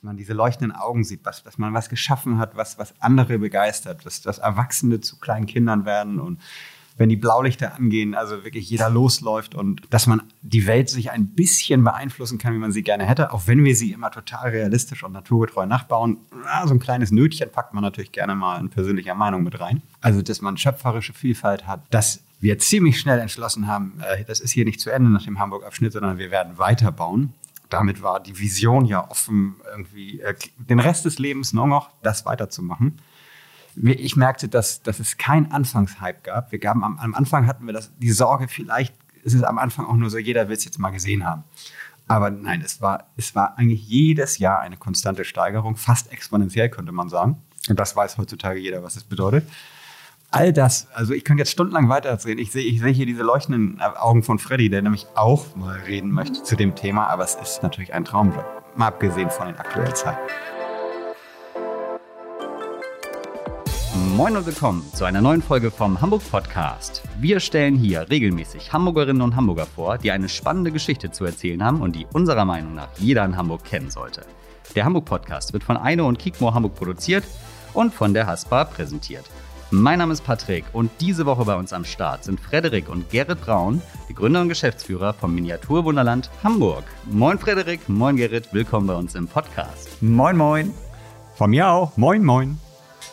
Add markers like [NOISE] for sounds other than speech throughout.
dass man diese leuchtenden Augen sieht, was, dass man was geschaffen hat, was, was andere begeistert, dass, dass Erwachsene zu kleinen Kindern werden und wenn die Blaulichter angehen, also wirklich jeder losläuft und dass man die Welt sich ein bisschen beeinflussen kann, wie man sie gerne hätte, auch wenn wir sie immer total realistisch und naturgetreu nachbauen. so ein kleines Nötchen packt man natürlich gerne mal in persönlicher Meinung mit rein. Also, dass man schöpferische Vielfalt hat, dass wir ziemlich schnell entschlossen haben, äh, das ist hier nicht zu Ende nach dem Hamburg-Abschnitt, sondern wir werden weiterbauen. Damit war die Vision ja offen, irgendwie äh, den Rest des Lebens nur noch das weiterzumachen ich merkte, dass, dass es keinen Anfangshype gab. Wir gaben am, am Anfang hatten wir das, die Sorge, vielleicht ist es am Anfang auch nur so, jeder will es jetzt mal gesehen haben. Aber nein, es war, es war eigentlich jedes Jahr eine konstante Steigerung, fast exponentiell könnte man sagen. Und das weiß heutzutage jeder, was es bedeutet. All das, also ich könnte jetzt stundenlang weitererzählen. Ich sehe ich sehe hier diese leuchtenden Augen von Freddy, der nämlich auch mal reden möchte zu dem Thema, aber es ist natürlich ein Traumjob, mal abgesehen von den aktuellen Zeiten. Moin und willkommen zu einer neuen Folge vom Hamburg Podcast. Wir stellen hier regelmäßig Hamburgerinnen und Hamburger vor, die eine spannende Geschichte zu erzählen haben und die unserer Meinung nach jeder in Hamburg kennen sollte. Der Hamburg Podcast wird von Eino und Kikmo Hamburg produziert und von der Haspa präsentiert. Mein Name ist Patrick und diese Woche bei uns am Start sind Frederik und Gerrit Braun, die Gründer und Geschäftsführer vom Miniaturwunderland Hamburg. Moin Frederik, moin Gerrit, willkommen bei uns im Podcast. Moin moin. Von mir auch. Moin moin.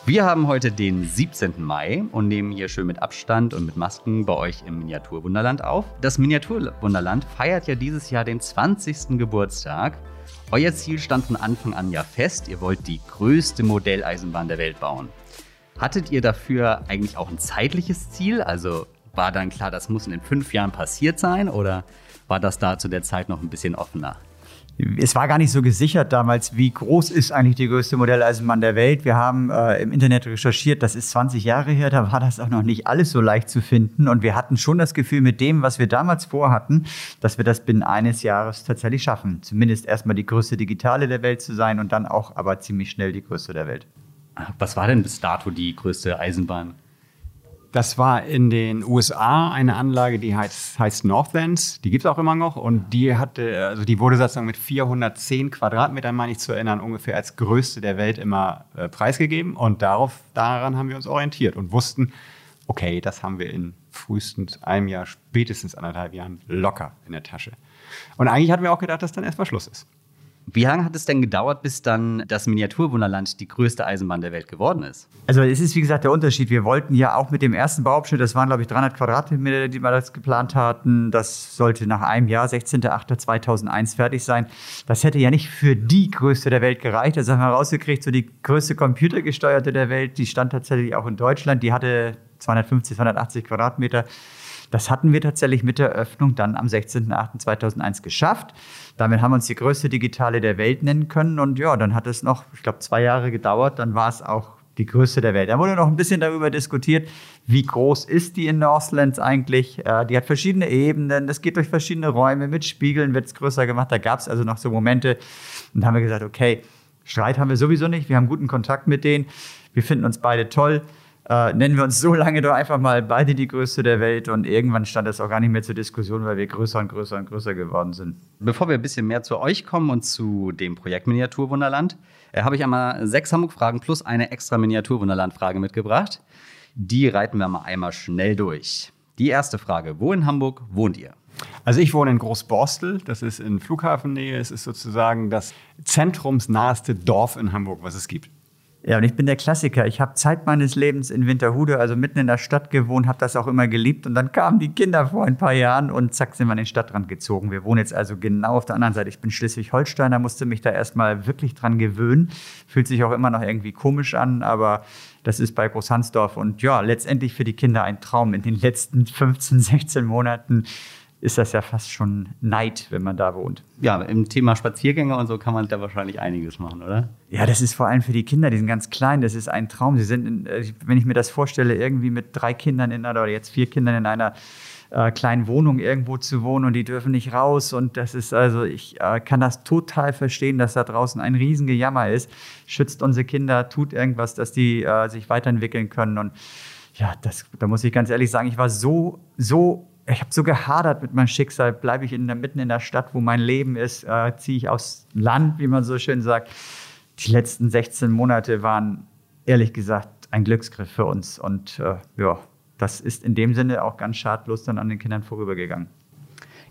Wir haben heute den 17. Mai und nehmen hier schön mit Abstand und mit Masken bei euch im Miniaturwunderland auf. Das Miniaturwunderland feiert ja dieses Jahr den 20. Geburtstag. Euer Ziel stand von Anfang an ja fest, ihr wollt die größte Modelleisenbahn der Welt bauen. Hattet ihr dafür eigentlich auch ein zeitliches Ziel? Also war dann klar, das muss in fünf Jahren passiert sein oder war das da zu der Zeit noch ein bisschen offener? es war gar nicht so gesichert damals, wie groß ist eigentlich die größte Modelleisenbahn der Welt. Wir haben äh, im Internet recherchiert, das ist 20 Jahre her, da war das auch noch nicht alles so leicht zu finden. Und wir hatten schon das Gefühl mit dem, was wir damals vorhatten, dass wir das binnen eines Jahres tatsächlich schaffen. Zumindest erstmal die größte Digitale der Welt zu sein und dann auch aber ziemlich schnell die größte der Welt. Was war denn bis dato die größte Eisenbahn? Das war in den USA eine Anlage, die heißt, heißt Northlands. Die gibt es auch immer noch. Und die hatte, also die wurde sozusagen mit 410 Quadratmetern, meine ich zu erinnern, ungefähr als größte der Welt immer äh, preisgegeben. Und darauf, daran haben wir uns orientiert und wussten, okay, das haben wir in frühestens einem Jahr, spätestens anderthalb Jahren locker in der Tasche. Und eigentlich hatten wir auch gedacht, dass dann erstmal Schluss ist. Wie lange hat es denn gedauert, bis dann das Miniaturwunderland die größte Eisenbahn der Welt geworden ist? Also es ist wie gesagt der Unterschied. Wir wollten ja auch mit dem ersten Bauabschnitt, das waren glaube ich 300 Quadratmeter, die wir das geplant hatten, das sollte nach einem Jahr, 16.08.2001 fertig sein. Das hätte ja nicht für die größte der Welt gereicht. Das haben wir rausgekriegt, so die größte computergesteuerte der Welt, die stand tatsächlich auch in Deutschland. Die hatte 250, 280 Quadratmeter. Das hatten wir tatsächlich mit der Öffnung dann am 16.08.2001 geschafft. Damit haben wir uns die größte Digitale der Welt nennen können. Und ja, dann hat es noch, ich glaube, zwei Jahre gedauert. Dann war es auch die größte der Welt. Da wurde noch ein bisschen darüber diskutiert, wie groß ist die in Northlands eigentlich. Äh, die hat verschiedene Ebenen, es geht durch verschiedene Räume, mit Spiegeln wird es größer gemacht. Da gab es also noch so Momente. Und da haben wir gesagt, okay, Streit haben wir sowieso nicht, wir haben guten Kontakt mit denen, wir finden uns beide toll äh, nennen wir uns so lange doch einfach mal beide die größte der Welt und irgendwann stand das auch gar nicht mehr zur Diskussion, weil wir größer und größer und größer geworden sind. Bevor wir ein bisschen mehr zu euch kommen und zu dem Projekt Miniaturwunderland, äh, habe ich einmal sechs Hamburg-Fragen plus eine extra Miniaturwunderland-Frage mitgebracht. Die reiten wir mal einmal schnell durch. Die erste Frage: Wo in Hamburg wohnt ihr? Also ich wohne in Großborstel, das ist in Flughafennähe. Es ist sozusagen das zentrumsnaheste Dorf in Hamburg, was es gibt. Ja, und ich bin der Klassiker. Ich habe Zeit meines Lebens in Winterhude, also mitten in der Stadt gewohnt, habe das auch immer geliebt. Und dann kamen die Kinder vor ein paar Jahren und zack, sind wir an den Stadtrand gezogen. Wir wohnen jetzt also genau auf der anderen Seite. Ich bin Schleswig-Holsteiner, musste mich da erstmal wirklich dran gewöhnen. Fühlt sich auch immer noch irgendwie komisch an, aber das ist bei Großhansdorf. Und ja, letztendlich für die Kinder ein Traum. In den letzten 15, 16 Monaten ist das ja fast schon Neid, wenn man da wohnt. Ja, im Thema Spaziergänge und so kann man da wahrscheinlich einiges machen, oder? Ja, das ist vor allem für die Kinder, die sind ganz klein, das ist ein Traum. Sie sind, in, äh, wenn ich mir das vorstelle, irgendwie mit drei Kindern in einer, oder jetzt vier Kindern in einer äh, kleinen Wohnung irgendwo zu wohnen und die dürfen nicht raus. Und das ist also, ich äh, kann das total verstehen, dass da draußen ein Riesengejammer ist. Schützt unsere Kinder, tut irgendwas, dass die äh, sich weiterentwickeln können. Und ja, das, da muss ich ganz ehrlich sagen, ich war so, so ich habe so gehadert mit meinem Schicksal. Bleibe ich in der, mitten in der Stadt, wo mein Leben ist, äh, ziehe ich aufs Land, wie man so schön sagt. Die letzten 16 Monate waren ehrlich gesagt ein Glücksgriff für uns. Und äh, ja, das ist in dem Sinne auch ganz schadlos dann an den Kindern vorübergegangen.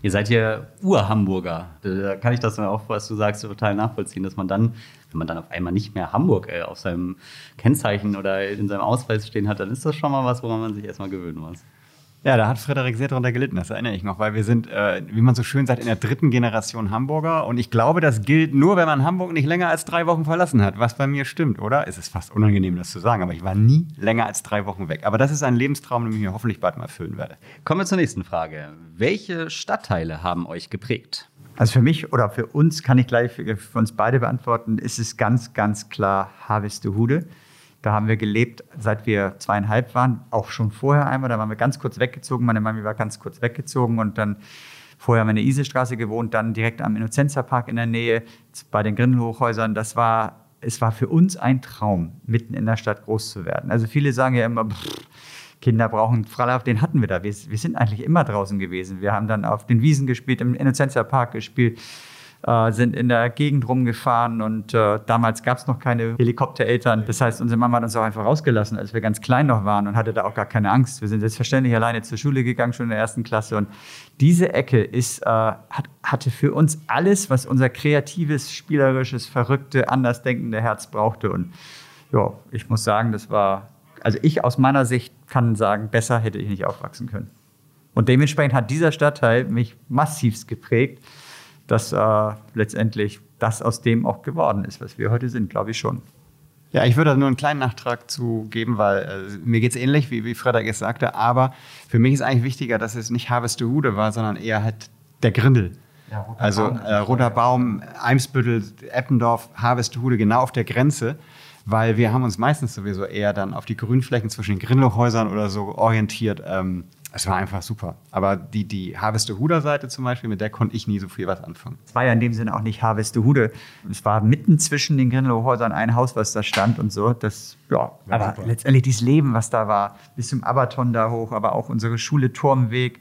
Ihr seid ja Ur-Hamburger. Da kann ich das dann auch, was du sagst, total nachvollziehen, dass man dann, wenn man dann auf einmal nicht mehr Hamburg äh, auf seinem Kennzeichen oder in seinem Ausweis stehen hat, dann ist das schon mal was, woran man sich erstmal gewöhnen muss. Ja, da hat Frederik sehr darunter gelitten, das erinnere ich noch, weil wir sind, äh, wie man so schön sagt, in der dritten Generation Hamburger. Und ich glaube, das gilt nur, wenn man Hamburg nicht länger als drei Wochen verlassen hat, was bei mir stimmt, oder? Es ist fast unangenehm, das zu sagen, aber ich war nie länger als drei Wochen weg. Aber das ist ein Lebenstraum, den ich mir hoffentlich bald mal erfüllen werde. Kommen wir zur nächsten Frage. Welche Stadtteile haben euch geprägt? Also für mich oder für uns kann ich gleich für, für uns beide beantworten, ist es ganz, ganz klar Harvestehude. Da haben wir gelebt, seit wir zweieinhalb waren, auch schon vorher einmal. Da waren wir ganz kurz weggezogen. Meine Mami war ganz kurz weggezogen und dann vorher haben wir in der Isestraße gewohnt, dann direkt am Innozenzerpark in der Nähe bei den Grindelhochhäusern. Das war, es war für uns ein Traum, mitten in der Stadt groß zu werden. Also viele sagen ja immer, pff, Kinder brauchen Freilauf, den hatten wir da. Wir, wir, sind eigentlich immer draußen gewesen. Wir haben dann auf den Wiesen gespielt, im Innozenzerpark gespielt äh, sind in der Gegend rumgefahren und äh, damals gab es noch keine Helikoptereltern. Das heißt, unsere Mama hat uns auch einfach rausgelassen, als wir ganz klein noch waren und hatte da auch gar keine Angst. Wir sind selbstverständlich alleine zur Schule gegangen, schon in der ersten Klasse. Und diese Ecke ist, äh, hat, hatte für uns alles, was unser kreatives, spielerisches, verrückte, andersdenkende Herz brauchte. Und ja, ich muss sagen, das war, also ich aus meiner Sicht kann sagen, besser hätte ich nicht aufwachsen können. Und dementsprechend hat dieser Stadtteil mich massivst geprägt dass äh, letztendlich das aus dem auch geworden ist, was wir heute sind, glaube ich schon. Ja, ich würde da nur einen kleinen Nachtrag zu geben, weil äh, mir geht es ähnlich, wie, wie Frederik es sagte, aber für mich ist eigentlich wichtiger, dass es nicht Harvestehude war, sondern eher halt der Grindel. Ja, roter also Baum, äh, Roter Baum, Eimsbüttel, Eppendorf, Harvestehude, genau auf der Grenze, weil wir haben uns meistens sowieso eher dann auf die Grünflächen zwischen den Grindelhäusern oder so orientiert. Ähm, es war einfach super. Aber die, die Harvestehuder-Seite zum Beispiel, mit der konnte ich nie so viel was anfangen. Es war ja in dem Sinne auch nicht Harvestehude. Es war mitten zwischen den Grindelhäusern ein Haus, was da stand und so. Das, ja, aber super. letztendlich dieses Leben, was da war, bis zum Abaton da hoch, aber auch unsere Schule Turmweg.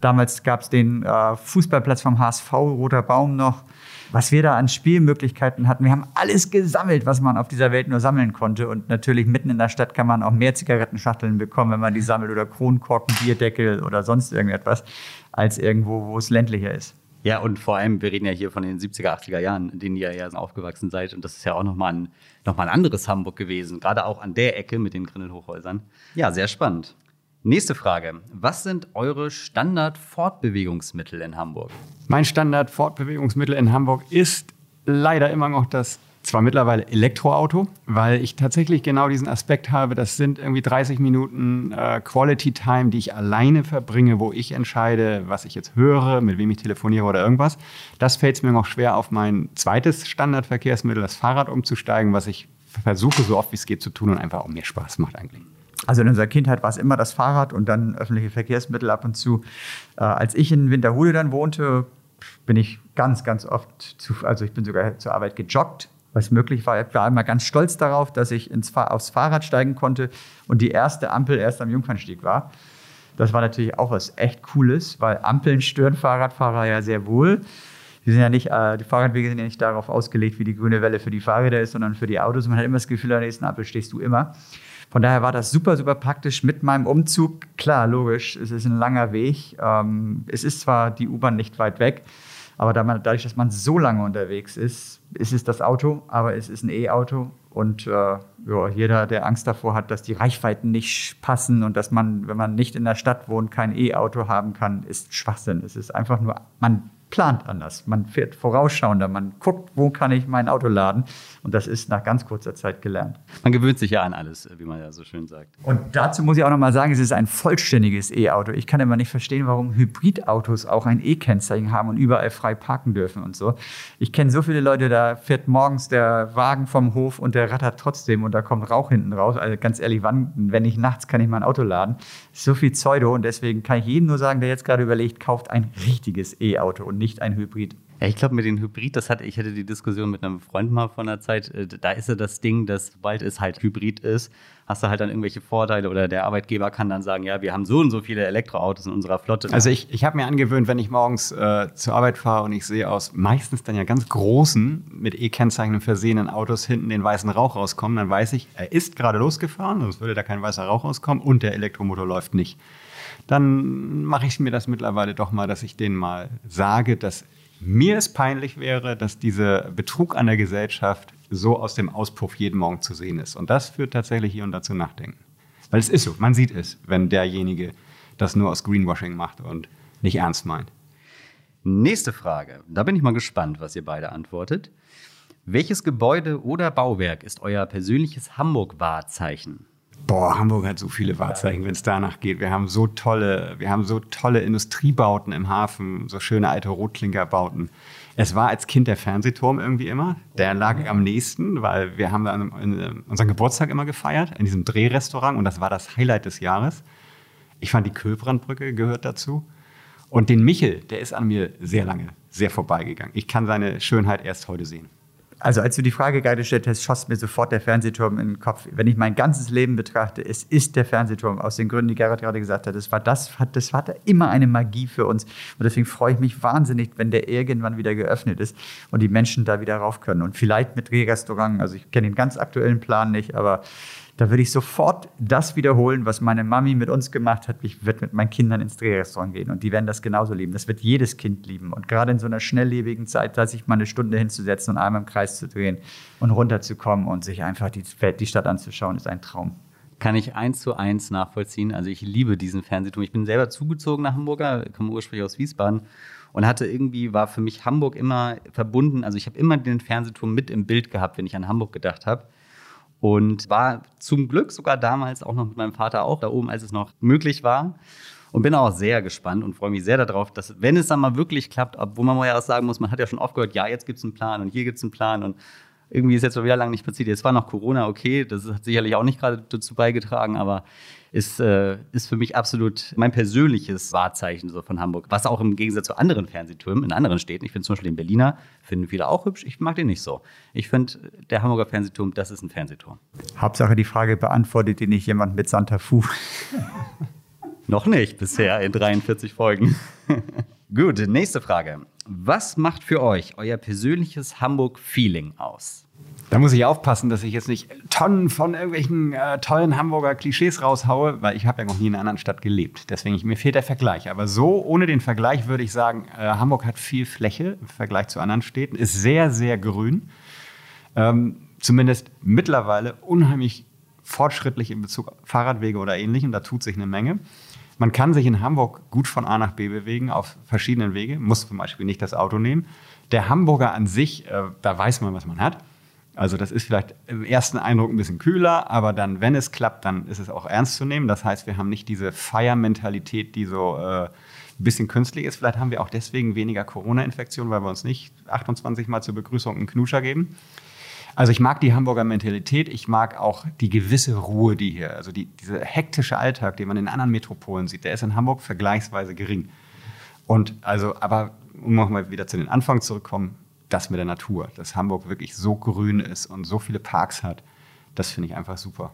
Damals gab es den äh, Fußballplatz vom HSV, Roter Baum noch was wir da an Spielmöglichkeiten hatten. Wir haben alles gesammelt, was man auf dieser Welt nur sammeln konnte. Und natürlich mitten in der Stadt kann man auch mehr Zigarettenschachteln bekommen, wenn man die sammelt oder Kronkorken, Bierdeckel oder sonst irgendetwas, als irgendwo, wo es ländlicher ist. Ja, und vor allem, wir reden ja hier von den 70er, 80er Jahren, in denen ihr ja aufgewachsen seid. Und das ist ja auch nochmal ein, noch ein anderes Hamburg gewesen, gerade auch an der Ecke mit den Grindelhochhäusern. Ja, sehr spannend. Nächste Frage. Was sind eure Standard-Fortbewegungsmittel in Hamburg? Mein Standard-Fortbewegungsmittel in Hamburg ist leider immer noch das zwar mittlerweile Elektroauto, weil ich tatsächlich genau diesen Aspekt habe, das sind irgendwie 30 Minuten äh, Quality Time, die ich alleine verbringe, wo ich entscheide, was ich jetzt höre, mit wem ich telefoniere oder irgendwas. Das fällt es mir noch schwer, auf mein zweites Standardverkehrsmittel, das Fahrrad, umzusteigen, was ich versuche, so oft wie es geht zu tun und einfach auch mir Spaß macht eigentlich. Also in unserer Kindheit war es immer das Fahrrad und dann öffentliche Verkehrsmittel ab und zu. Äh, als ich in Winterhude dann wohnte, bin ich ganz, ganz oft, zu, also ich bin sogar zur Arbeit gejoggt, was möglich war. Ich war immer ganz stolz darauf, dass ich ins, aufs Fahrrad steigen konnte und die erste Ampel erst am Jungfernstieg war. Das war natürlich auch was echt Cooles, weil Ampeln stören Fahrradfahrer ja sehr wohl. Die, sind ja nicht, äh, die Fahrradwege sind ja nicht darauf ausgelegt, wie die grüne Welle für die Fahrräder ist, sondern für die Autos. Man hat immer das Gefühl, an der nächsten Ampel stehst du immer. Von daher war das super, super praktisch mit meinem Umzug. Klar, logisch, es ist ein langer Weg. Ähm, es ist zwar die U-Bahn nicht weit weg, aber dadurch, dass man so lange unterwegs ist, ist es das Auto, aber es ist ein E-Auto. Und äh, ja, jeder, der Angst davor hat, dass die Reichweiten nicht passen und dass man, wenn man nicht in der Stadt wohnt, kein E-Auto haben kann, ist Schwachsinn. Es ist einfach nur, man plant anders. Man fährt vorausschauender, man guckt, wo kann ich mein Auto laden. Und das ist nach ganz kurzer Zeit gelernt. Man gewöhnt sich ja an alles, wie man ja so schön sagt. Und dazu muss ich auch noch mal sagen, es ist ein vollständiges E-Auto. Ich kann immer nicht verstehen, warum Hybridautos auch ein E-Kennzeichen haben und überall frei parken dürfen und so. Ich kenne so viele Leute, da fährt morgens der Wagen vom Hof und der rattert trotzdem und da kommt Rauch hinten raus. Also ganz ehrlich, wann, wenn ich nachts kann ich mein Auto laden? So viel Pseudo und deswegen kann ich jedem nur sagen, der jetzt gerade überlegt, kauft ein richtiges E-Auto und nicht ein Hybrid. Ja, ich glaube, mit den Hybrid, das hatte ich hatte die Diskussion mit einem Freund mal vor einer Zeit. äh, Da ist ja das Ding, dass sobald es halt Hybrid ist, hast du halt dann irgendwelche Vorteile oder der Arbeitgeber kann dann sagen, ja, wir haben so und so viele Elektroautos in unserer Flotte. Also ich, ich habe mir angewöhnt, wenn ich morgens äh, zur Arbeit fahre und ich sehe aus meistens dann ja ganz großen, mit E-Kennzeichen versehenen Autos hinten den weißen Rauch rauskommen, dann weiß ich, er ist gerade losgefahren, sonst würde da kein weißer Rauch rauskommen und der Elektromotor läuft nicht. Dann mache ich mir das mittlerweile doch mal, dass ich denen mal sage, dass mir es peinlich wäre, dass dieser Betrug an der Gesellschaft so aus dem Auspuff jeden Morgen zu sehen ist. Und das führt tatsächlich hier und da zu Nachdenken. Weil es ist so, man sieht es, wenn derjenige das nur aus Greenwashing macht und nicht ernst meint. Nächste Frage. Da bin ich mal gespannt, was ihr beide antwortet. Welches Gebäude oder Bauwerk ist euer persönliches Hamburg-Wahrzeichen? Boah, Hamburg hat so viele Wahrzeichen, wenn es danach geht. Wir haben so tolle, wir haben so tolle Industriebauten im Hafen, so schöne alte Rotklinkerbauten. Es war als Kind der Fernsehturm irgendwie immer. Der lag am nächsten, weil wir haben dann in- unseren Geburtstag immer gefeiert in diesem Drehrestaurant und das war das Highlight des Jahres. Ich fand die Köbrandbrücke gehört dazu. Und den Michel, der ist an mir sehr lange, sehr vorbeigegangen. Ich kann seine Schönheit erst heute sehen. Also als du die Frage gerade gestellt hast, schoss mir sofort der Fernsehturm in den Kopf. Wenn ich mein ganzes Leben betrachte, es ist der Fernsehturm aus den Gründen, die Gerhard gerade gesagt hat. Das war das, das hatte immer eine Magie für uns. Und deswegen freue ich mich wahnsinnig, wenn der irgendwann wieder geöffnet ist und die Menschen da wieder rauf können. Und vielleicht mit Drehrestaurant. Also ich kenne den ganz aktuellen Plan nicht, aber da würde ich sofort das wiederholen, was meine Mami mit uns gemacht hat. Ich werde mit meinen Kindern ins Drehrestaurant gehen und die werden das genauso lieben. Das wird jedes Kind lieben. Und gerade in so einer schnelllebigen Zeit, da sich mal eine Stunde hinzusetzen und einmal im Kreis zu drehen und runterzukommen und sich einfach die, die Stadt anzuschauen, ist ein Traum. Kann ich eins zu eins nachvollziehen. Also ich liebe diesen Fernsehturm. Ich bin selber zugezogen nach Hamburger, komme ursprünglich aus Wiesbaden und hatte irgendwie, war für mich Hamburg immer verbunden. Also ich habe immer den Fernsehturm mit im Bild gehabt, wenn ich an Hamburg gedacht habe. Und war zum Glück sogar damals auch noch mit meinem Vater auch da oben, als es noch möglich war. Und bin auch sehr gespannt und freue mich sehr darauf, dass, wenn es dann mal wirklich klappt, obwohl man mal ja auch sagen muss, man hat ja schon oft gehört, ja, jetzt gibt es einen Plan und hier gibt es einen Plan und irgendwie ist jetzt schon wieder lange nicht passiert. Jetzt war noch Corona, okay, das hat sicherlich auch nicht gerade dazu beigetragen, aber ist, äh, ist für mich absolut mein persönliches Wahrzeichen so von Hamburg. Was auch im Gegensatz zu anderen Fernsehtürmen in anderen Städten, ich finde zum Beispiel den Berliner, finden viele auch hübsch, ich mag den nicht so. Ich finde, der Hamburger Fernsehturm, das ist ein Fernsehturm. Hauptsache die Frage beantwortet die nicht jemand mit Santa Fu. [LAUGHS] Noch nicht bisher in 43 Folgen. [LAUGHS] Gut, nächste Frage. Was macht für euch euer persönliches Hamburg-Feeling aus? Da muss ich aufpassen, dass ich jetzt nicht Tonnen von irgendwelchen äh, tollen Hamburger Klischees raushaue, weil ich habe ja noch nie in einer anderen Stadt gelebt. Deswegen mir fehlt der Vergleich. Aber so ohne den Vergleich würde ich sagen, äh, Hamburg hat viel Fläche im Vergleich zu anderen Städten, ist sehr, sehr grün. Ähm, zumindest mittlerweile unheimlich fortschrittlich in Bezug auf Fahrradwege oder ähnlichem. Da tut sich eine Menge. Man kann sich in Hamburg gut von A nach B bewegen auf verschiedenen Wege, muss zum Beispiel nicht das Auto nehmen. Der Hamburger an sich, äh, da weiß man, was man hat. Also das ist vielleicht im ersten Eindruck ein bisschen kühler, aber dann, wenn es klappt, dann ist es auch ernst zu nehmen. Das heißt, wir haben nicht diese Feiermentalität, die so äh, ein bisschen künstlich ist. Vielleicht haben wir auch deswegen weniger Corona-Infektionen, weil wir uns nicht 28 Mal zur Begrüßung einen Knuscher geben. Also ich mag die Hamburger Mentalität, ich mag auch die gewisse Ruhe, die hier, also die, dieser hektische Alltag, den man in anderen Metropolen sieht, der ist in Hamburg vergleichsweise gering. Und also, aber um nochmal wieder zu den Anfang zurückkommen, das mit der Natur, dass Hamburg wirklich so grün ist und so viele Parks hat, das finde ich einfach super.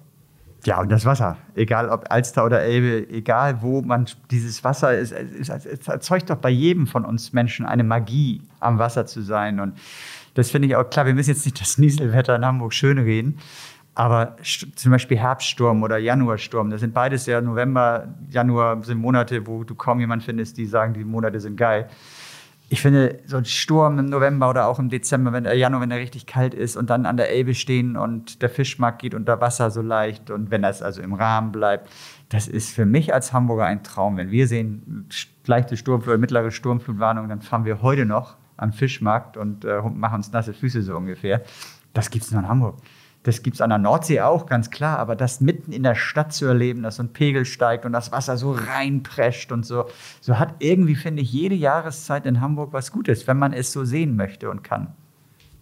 Ja, und das Wasser, egal ob Alster oder Elbe, egal wo man dieses Wasser ist, es, es, es erzeugt doch bei jedem von uns Menschen eine Magie, am Wasser zu sein. Und das finde ich auch klar. Wir müssen jetzt nicht das Nieselwetter in Hamburg schönreden, aber st- zum Beispiel Herbststurm oder Januarsturm, das sind beides ja November, Januar sind Monate, wo du kaum jemanden findest, die sagen, die Monate sind geil. Ich finde, so ein Sturm im November oder auch im Dezember, wenn der Januar, wenn er richtig kalt ist und dann an der Elbe stehen und der Fischmarkt geht unter Wasser so leicht und wenn das also im Rahmen bleibt, das ist für mich als Hamburger ein Traum. Wenn wir sehen, leichte Sturmflut, mittlere Sturmflutwarnung, dann fahren wir heute noch am Fischmarkt und äh, machen uns nasse Füße so ungefähr. Das gibt es nur in Hamburg. Das gibt es an der Nordsee auch, ganz klar. Aber das mitten in der Stadt zu erleben, dass so ein Pegel steigt und das Wasser so reinprescht und so, so hat irgendwie, finde ich, jede Jahreszeit in Hamburg was Gutes, wenn man es so sehen möchte und kann.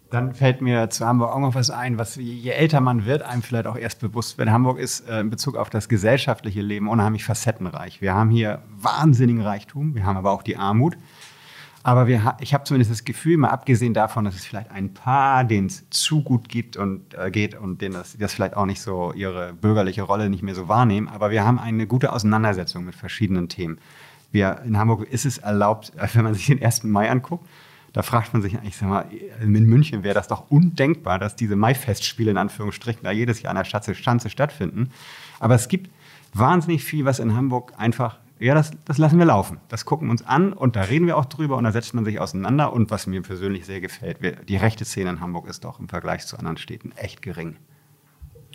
Dann fällt mir zu Hamburg auch noch was ein, was je älter man wird, einem vielleicht auch erst bewusst wird. Hamburg ist äh, in Bezug auf das gesellschaftliche Leben unheimlich facettenreich. Wir haben hier wahnsinnigen Reichtum, wir haben aber auch die Armut. Aber wir, ich habe zumindest das Gefühl, mal abgesehen davon, dass es vielleicht ein paar, denen es zu gut gibt und äh, geht und denen das, das vielleicht auch nicht so ihre bürgerliche Rolle nicht mehr so wahrnehmen. Aber wir haben eine gute Auseinandersetzung mit verschiedenen Themen. Wir, in Hamburg ist es erlaubt, [LAUGHS] wenn man sich den 1. Mai anguckt, da fragt man sich, ich sag mal, in München wäre das doch undenkbar, dass diese Mai-Festspiele in Anführungsstrichen da jedes Jahr an der Schanze stattfinden. Aber es gibt wahnsinnig viel, was in Hamburg einfach ja, das, das lassen wir laufen. Das gucken wir uns an und da reden wir auch drüber und da setzt man sich auseinander. Und was mir persönlich sehr gefällt, die rechte Szene in Hamburg ist doch im Vergleich zu anderen Städten echt gering.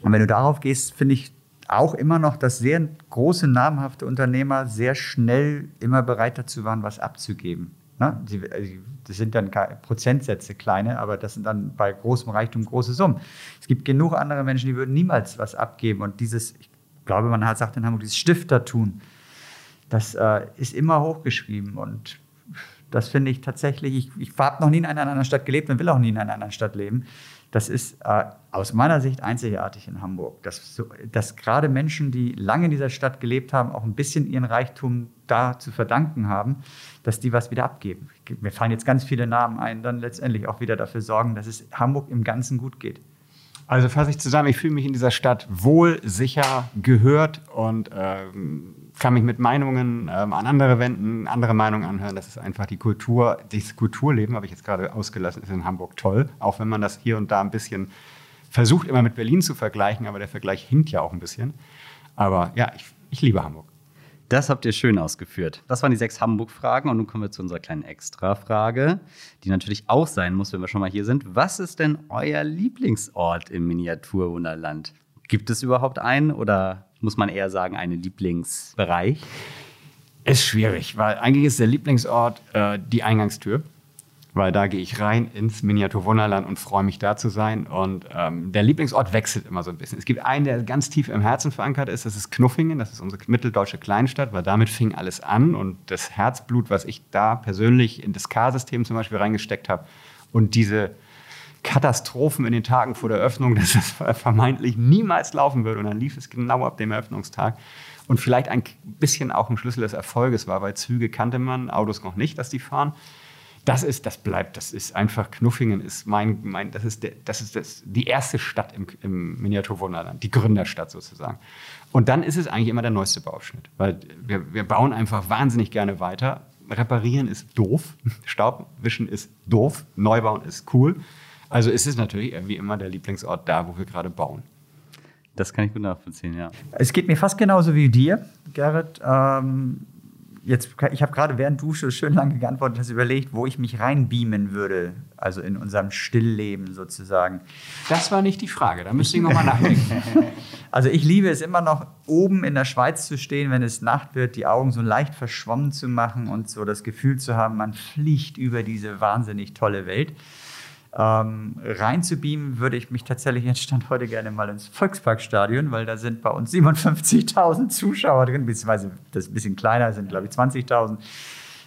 Und wenn du darauf gehst, finde ich auch immer noch, dass sehr große, namhafte Unternehmer sehr schnell immer bereit dazu waren, was abzugeben. Ne? Also, das sind dann Prozentsätze kleine, aber das sind dann bei großem Reichtum große Summen. Es gibt genug andere Menschen, die würden niemals was abgeben. Und dieses, ich glaube, man hat sagt in Hamburg, dieses Stiftertun, das äh, ist immer hochgeschrieben und das finde ich tatsächlich, ich, ich habe noch nie in einer anderen Stadt gelebt und will auch nie in einer anderen Stadt leben. Das ist äh, aus meiner Sicht einzigartig in Hamburg. Dass, dass gerade Menschen, die lange in dieser Stadt gelebt haben, auch ein bisschen ihren Reichtum da zu verdanken haben, dass die was wieder abgeben. Mir fallen jetzt ganz viele Namen ein, dann letztendlich auch wieder dafür sorgen, dass es Hamburg im Ganzen gut geht. Also fasse ich zusammen, ich fühle mich in dieser Stadt wohl, sicher, gehört und ähm, kann mich mit Meinungen ähm, an andere wenden, andere Meinungen anhören. Das ist einfach die Kultur, dieses Kulturleben, habe ich jetzt gerade ausgelassen, ist in Hamburg toll. Auch wenn man das hier und da ein bisschen versucht, immer mit Berlin zu vergleichen, aber der Vergleich hinkt ja auch ein bisschen. Aber ja, ich, ich liebe Hamburg. Das habt ihr schön ausgeführt. Das waren die sechs Hamburg-Fragen und nun kommen wir zu unserer kleinen Extra-Frage, die natürlich auch sein muss, wenn wir schon mal hier sind. Was ist denn euer Lieblingsort im Miniaturwunderland? Gibt es überhaupt einen oder muss man eher sagen, einen Lieblingsbereich? Ist schwierig, weil eigentlich ist der Lieblingsort äh, die Eingangstür weil da gehe ich rein ins Miniaturwunderland und freue mich da zu sein. Und ähm, der Lieblingsort wechselt immer so ein bisschen. Es gibt einen, der ganz tief im Herzen verankert ist, das ist Knuffingen, das ist unsere mitteldeutsche Kleinstadt, weil damit fing alles an und das Herzblut, was ich da persönlich in das K-System zum Beispiel reingesteckt habe und diese Katastrophen in den Tagen vor der Öffnung, dass es vermeintlich niemals laufen würde und dann lief es genau ab dem Eröffnungstag und vielleicht ein bisschen auch ein Schlüssel des Erfolges war, weil Züge kannte man, Autos noch nicht, dass die fahren das ist, das bleibt, das ist einfach, Knuffingen ist mein, mein das ist, der, das ist das, die erste Stadt im, im Miniaturwunderland, die Gründerstadt sozusagen. Und dann ist es eigentlich immer der neueste Bauabschnitt, weil wir, wir bauen einfach wahnsinnig gerne weiter. Reparieren ist doof, [LAUGHS] Staubwischen ist doof, Neubauen ist cool. Also ist es natürlich wie immer der Lieblingsort da, wo wir gerade bauen. Das kann ich gut nachvollziehen, ja. Es geht mir fast genauso wie dir, Gerrit. Ähm, jetzt, ich habe gerade während du so schön lange geantwortet hast, überlegt, wo ich mich reinbeamen würde, also in unserem Stillleben sozusagen. Das war nicht die Frage, da müsste ich nochmal nachdenken. [LAUGHS] also ich liebe es immer noch, oben in der Schweiz zu stehen, wenn es Nacht wird, die Augen so leicht verschwommen zu machen und so das Gefühl zu haben, man fliegt über diese wahnsinnig tolle Welt. Ähm, reinzubeamen würde ich mich tatsächlich jetzt Stand heute gerne mal ins Volksparkstadion, weil da sind bei uns 57.000 Zuschauer drin, beziehungsweise das ist ein bisschen kleiner, sind glaube ich 20.000.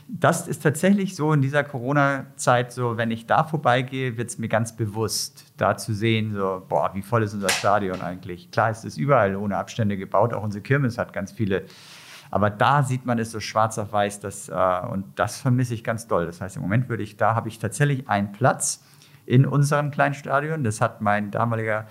Das ist tatsächlich so in dieser Corona-Zeit so, wenn ich da vorbeigehe, wird es mir ganz bewusst, da zu sehen, so, boah, wie voll ist unser Stadion eigentlich. Klar ist es überall ohne Abstände gebaut, auch unsere Kirmes hat ganz viele aber da sieht man es so schwarz auf weiß, das, äh, und das vermisse ich ganz doll. Das heißt, im Moment würde ich, da habe ich tatsächlich einen Platz, in unserem kleinen Stadion. Das hat mein damaliger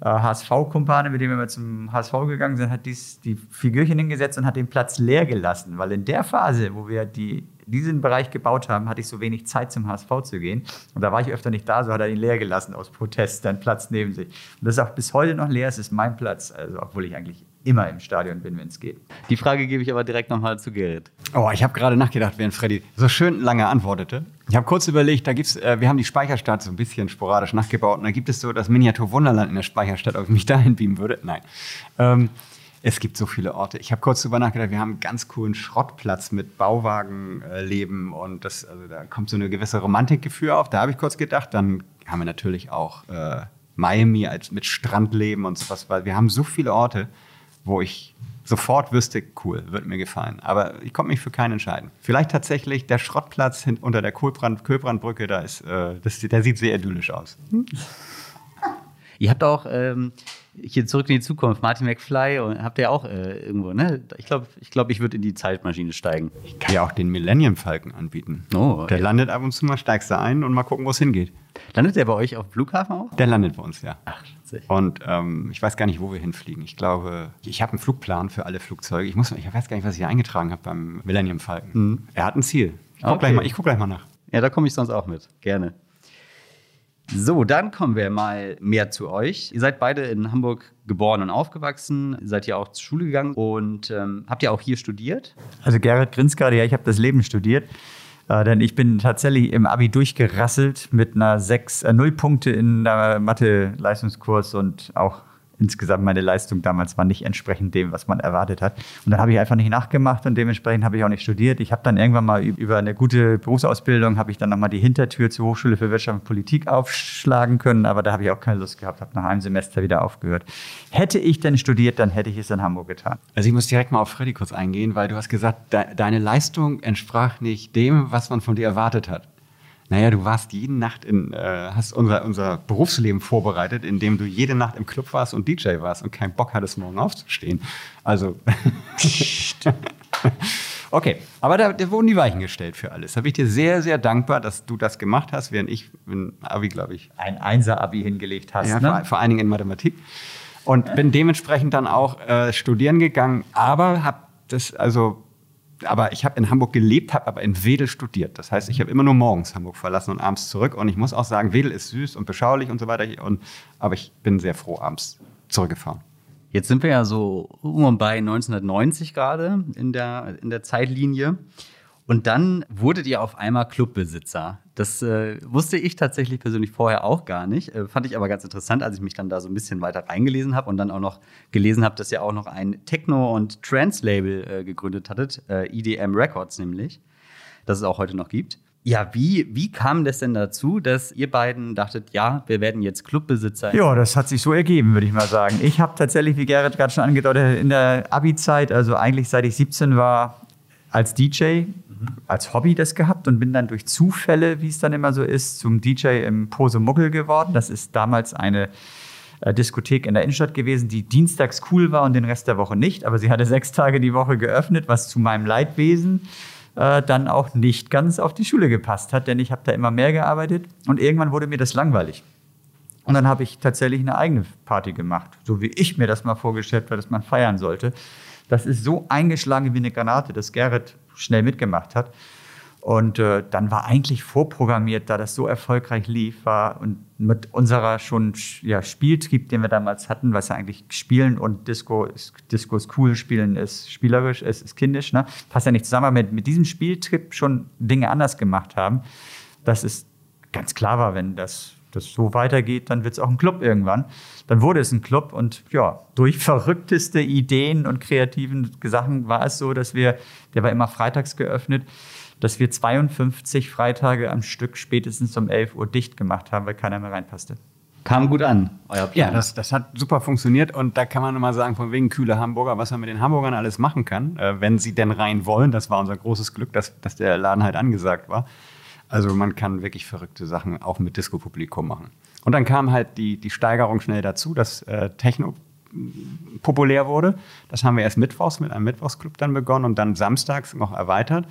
äh, HSV-Kumpane, mit dem wir mal zum HSV gegangen sind, hat dies, die Figürchen hingesetzt und hat den Platz leer gelassen, weil in der Phase, wo wir die, diesen Bereich gebaut haben, hatte ich so wenig Zeit zum HSV zu gehen. Und da war ich öfter nicht da, so hat er ihn leer gelassen aus Protest, seinen Platz neben sich. Und das ist auch bis heute noch leer, es ist mein Platz, also obwohl ich eigentlich immer im Stadion bin, wenn es geht. Die Frage gebe ich aber direkt nochmal zu Gerrit. Oh, ich habe gerade nachgedacht, während Freddy so schön lange antwortete. Ich habe kurz überlegt, da gibt's, äh, wir haben die Speicherstadt so ein bisschen sporadisch nachgebaut und da gibt es so das Miniatur Wunderland in der Speicherstadt, ob ich mich [LAUGHS] dahin beamen würde. Nein. Ähm, es gibt so viele Orte. Ich habe kurz darüber nachgedacht, wir haben einen ganz coolen Schrottplatz mit Bauwagenleben äh, und das, also da kommt so eine gewisse Romantikgefühl auf. Da habe ich kurz gedacht. Dann haben wir natürlich auch äh, Miami als mit Strandleben und sowas, weil wir haben so viele Orte wo ich sofort wüsste, cool, wird mir gefallen. Aber ich konnte mich für keinen entscheiden. Vielleicht tatsächlich der Schrottplatz unter der Köbrandbrücke, da ist, äh, das, der sieht sehr idyllisch aus. Hm? Ihr habt auch ähm, hier zurück in die Zukunft, Martin McFly, und habt ihr auch äh, irgendwo, ne? Ich glaube, ich, glaub, ich würde in die Zeitmaschine steigen. Ich kann ja auch den Millennium Falcon anbieten. Oh, Der ja. landet ab und zu mal, steigst du ein und mal gucken, wo es hingeht. Landet der bei euch auf dem Flughafen auch? Der landet bei uns, ja. Ach, witzig. Und ähm, ich weiß gar nicht, wo wir hinfliegen. Ich glaube, ich habe einen Flugplan für alle Flugzeuge. Ich, muss, ich weiß gar nicht, was ich hier eingetragen habe beim Millennium Falcon. Er hat ein Ziel. Ich gucke Okay. gleich, mal- ich guck gleich mal nach. Ja, da komme ich sonst auch mit. Gerne. So, dann kommen wir mal mehr zu euch. Ihr seid beide in Hamburg geboren und aufgewachsen, seid ja auch zur Schule gegangen und ähm, habt ihr auch hier studiert? Also Gerrit grinst gerade, ja, ich habe das Leben studiert. Äh, denn ich bin tatsächlich im Abi durchgerasselt mit einer 6, äh, 0 Punkte in der Mathe-Leistungskurs und auch insgesamt meine Leistung damals war nicht entsprechend dem, was man erwartet hat. Und dann habe ich einfach nicht nachgemacht und dementsprechend habe ich auch nicht studiert. Ich habe dann irgendwann mal üb- über eine gute Berufsausbildung habe ich dann nochmal die Hintertür zur Hochschule für Wirtschaft und Politik aufschlagen können, aber da habe ich auch keine Lust gehabt, habe nach einem Semester wieder aufgehört. Hätte ich denn studiert, dann hätte ich es in Hamburg getan. Also ich muss direkt mal auf Freddy kurz eingehen, weil du hast gesagt, de deine Leistung entsprach nicht dem, was man von dir erwartet hat. Naja, du warst jede Nacht in, äh, hast unser, unser Berufsleben vorbereitet, indem du jede Nacht im Club warst und DJ warst und keinen Bock hattest, morgen aufzustehen. Also. [LAUGHS] okay, aber da, da wurden die Weichen gestellt für alles. Da bin ich dir sehr, sehr dankbar, dass du das gemacht hast, während ich in Abi, glaube ich, Ein Einser-Abi hingelegt hast. ja, ne? vor, vor allen Dingen in Mathematik. Und bin dementsprechend dann auch äh, studieren gegangen, aber habe das, also, aber ich habe in Hamburg gelebt, habe aber in Wedel studiert. Das heißt, ich habe immer nur morgens Hamburg verlassen und abends zurück. Und ich muss auch sagen, Wedel ist süß und beschaulich und so weiter. Und, aber ich bin sehr froh, abends zurückgefahren. Jetzt sind wir ja so um und bei 1990 gerade in der, in der Zeitlinie. Und dann wurdet ihr auf einmal Clubbesitzer. Das äh, wusste ich tatsächlich persönlich vorher auch gar nicht. Äh, fand ich aber ganz interessant, als ich mich dann da so ein bisschen weiter reingelesen habe und dann auch noch gelesen habe, dass ihr auch noch ein Techno- und Trance-Label äh, gegründet hattet, äh, EDM Records nämlich, das es auch heute noch gibt. Ja, wie, wie kam das denn dazu, dass ihr beiden dachtet, ja, wir werden jetzt Clubbesitzer? Ja, das hat sich so ergeben, würde ich mal sagen. Ich habe tatsächlich, wie Gerrit gerade schon angedeutet in der Abi-Zeit, also eigentlich seit ich 17 war, als DJ, als Hobby das gehabt und bin dann durch Zufälle, wie es dann immer so ist, zum DJ im Pose Muggel geworden. Das ist damals eine äh, Diskothek in der Innenstadt gewesen, die dienstags cool war und den Rest der Woche nicht. Aber sie hatte [LAUGHS] sechs Tage die Woche geöffnet, was zu meinem Leidwesen äh, dann auch nicht ganz auf die Schule gepasst hat, denn ich habe da immer mehr gearbeitet und irgendwann wurde mir das langweilig. Und dann habe ich tatsächlich eine eigene Party gemacht, so wie ich mir das mal vorgestellt habe, dass man feiern sollte. Das ist so eingeschlagen wie eine Granate, dass Gerrit schnell mitgemacht hat. Und äh, dann war eigentlich vorprogrammiert, da das so erfolgreich lief, war und mit unserer schon ja, Spieltrieb, den wir damals hatten, was ja eigentlich Spielen und Disco ist, Disco ist cool, Spielen ist spielerisch, es ist kindisch, ne? passt ja nicht zusammen, aber mit, mit diesem Spieltrip schon Dinge anders gemacht haben, dass es ganz klar war, wenn das, das so weitergeht, dann wird es auch ein Club irgendwann. Dann wurde es ein Club und ja, durch verrückteste Ideen und kreativen Sachen war es so, dass wir, der war immer freitags geöffnet, dass wir 52 Freitage am Stück spätestens um 11 Uhr dicht gemacht haben, weil keiner mehr reinpasste. Kam gut an, euer Plan. Ja, das, das hat super funktioniert und da kann man mal sagen, von wegen kühle Hamburger, was man mit den Hamburgern alles machen kann, äh, wenn sie denn rein wollen. Das war unser großes Glück, dass, dass der Laden halt angesagt war. Also man kann wirklich verrückte Sachen auch mit Disco-Publikum machen. Und dann kam halt die, die Steigerung schnell dazu, dass äh, Techno populär wurde. Das haben wir erst mittwochs mit einem Mittwochsclub dann begonnen und dann samstags noch erweitert.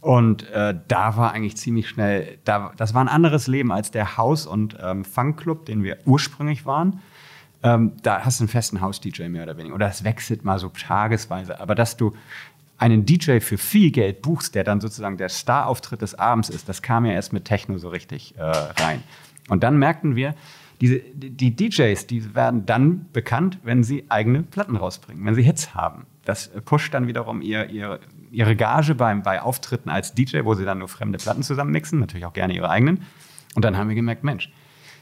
Und äh, da war eigentlich ziemlich schnell, da, das war ein anderes Leben als der Haus- und ähm, Funkclub, den wir ursprünglich waren. Ähm, da hast du einen festen Haus-DJ mehr oder weniger. Oder es wechselt mal so tagesweise. Aber dass du einen DJ für viel Geld buchst, der dann sozusagen der Star-Auftritt des Abends ist, das kam ja erst mit Techno so richtig äh, rein. Und dann merkten wir, diese, die DJs, die werden dann bekannt, wenn sie eigene Platten rausbringen, wenn sie Hits haben. Das pusht dann wiederum ihr, ihr, ihre Gage beim, bei Auftritten als DJ, wo sie dann nur fremde Platten zusammenmixen, natürlich auch gerne ihre eigenen. Und dann haben wir gemerkt, Mensch,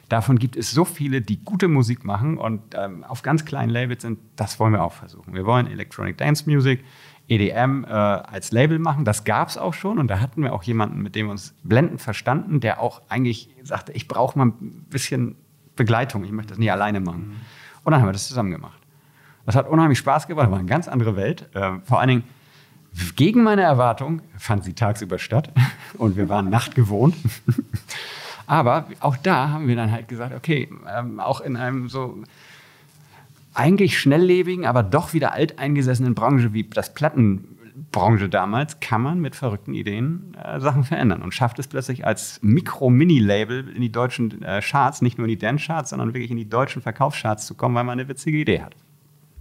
davon gibt es so viele, die gute Musik machen und ähm, auf ganz kleinen Labels sind, das wollen wir auch versuchen. Wir wollen Electronic Dance Music, EDM äh, als Label machen. Das gab es auch schon und da hatten wir auch jemanden, mit dem wir uns blendend verstanden, der auch eigentlich sagte, ich brauche mal ein bisschen Begleitung, ich möchte das nicht alleine machen. Und dann haben wir das zusammen gemacht. Das hat unheimlich Spaß gemacht, war eine ganz andere Welt. Äh, vor allen Dingen gegen meine Erwartung fand sie tagsüber statt [LAUGHS] und wir waren Nacht gewohnt. [LAUGHS] Aber auch da haben wir dann halt gesagt, okay, ähm, auch in einem so eigentlich schnelllebigen, aber doch wieder alteingesessenen Branche wie das Plattenbranche damals kann man mit verrückten Ideen äh, Sachen verändern und schafft es plötzlich als Mikro-Mini-Label in die deutschen äh, Charts, nicht nur in die Dance-Charts, sondern wirklich in die deutschen Verkaufscharts zu kommen, weil man eine witzige Idee hat.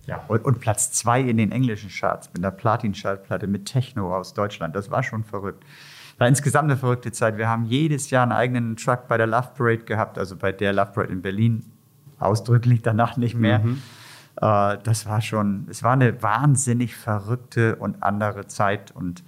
Ja, und, und Platz zwei in den englischen Charts mit einer Platin-Schallplatte mit Techno aus Deutschland. Das war schon verrückt. War insgesamt eine verrückte Zeit. Wir haben jedes Jahr einen eigenen Truck bei der Love Parade gehabt, also bei der Love Parade in Berlin. Ausdrücklich danach nicht mehr. Mhm. Äh, das war schon, es war eine wahnsinnig verrückte und andere Zeit und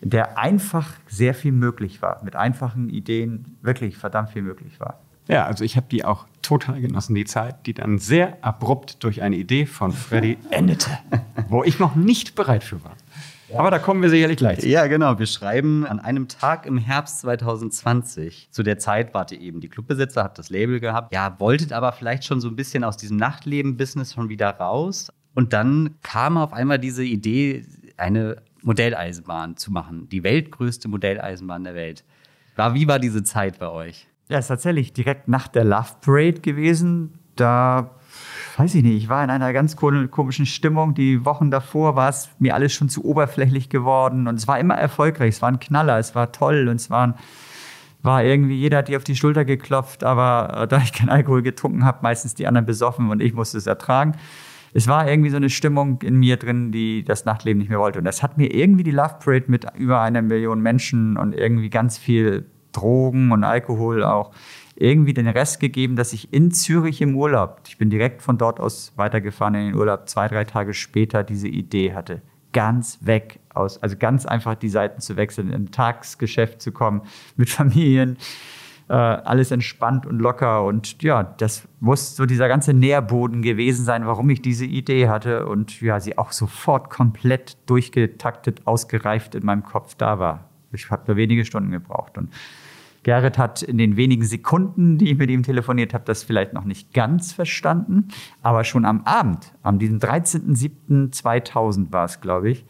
der einfach sehr viel möglich war. Mit einfachen Ideen wirklich verdammt viel möglich war. Ja, also ich habe die auch total genossen, die Zeit, die dann sehr abrupt durch eine Idee von Freddy endete, [LAUGHS] wo ich noch nicht bereit für war. Ja. Aber da kommen wir sicherlich gleich. Ja, genau. Wir schreiben an einem Tag im Herbst 2020. Zu der Zeit wart ihr eben die Clubbesitzer, habt das Label gehabt. Ja, wolltet aber vielleicht schon so ein bisschen aus diesem Nachtleben-Business schon wieder raus. Und dann kam auf einmal diese Idee, eine Modelleisenbahn zu machen. Die weltgrößte Modelleisenbahn der Welt. War, wie war diese Zeit bei euch? Ja, es ist tatsächlich direkt nach der Love Parade gewesen. Da, weiß ich nicht, ich war in einer ganz komischen Stimmung. Die Wochen davor war es mir alles schon zu oberflächlich geworden und es war immer erfolgreich. Es war ein Knaller, es war toll und es waren, war irgendwie, jeder hat dir auf die Schulter geklopft, aber äh, da ich keinen Alkohol getrunken habe, meistens die anderen besoffen und ich musste es ertragen. Es war irgendwie so eine Stimmung in mir drin, die das Nachtleben nicht mehr wollte. Und das hat mir irgendwie die Love Parade mit über einer Million Menschen und irgendwie ganz viel Drogen und Alkohol auch irgendwie den Rest gegeben, dass ich in Zürich im Urlaub, ich bin direkt von dort aus weitergefahren in den Urlaub, zwei, drei Tage später diese Idee hatte. Ganz weg aus, also ganz einfach die Seiten zu wechseln, ein Tagsgeschäft zu kommen, mit [LAUGHS] Familien, äh, alles entspannt und locker. Und ja, das muss so dieser ganze Nährboden gewesen sein, warum ich diese Idee hatte und ja, sie auch sofort komplett durchgetaktet, ausgereift in meinem Kopf da war. Ich habe nur wenige Stunden gebraucht. Und Gerrit hat in den wenigen Sekunden, die ich mit ihm telefoniert habe, das vielleicht noch nicht ganz verstanden. Aber schon am Abend, am diesem 13.07.2000 war es, glaube ich,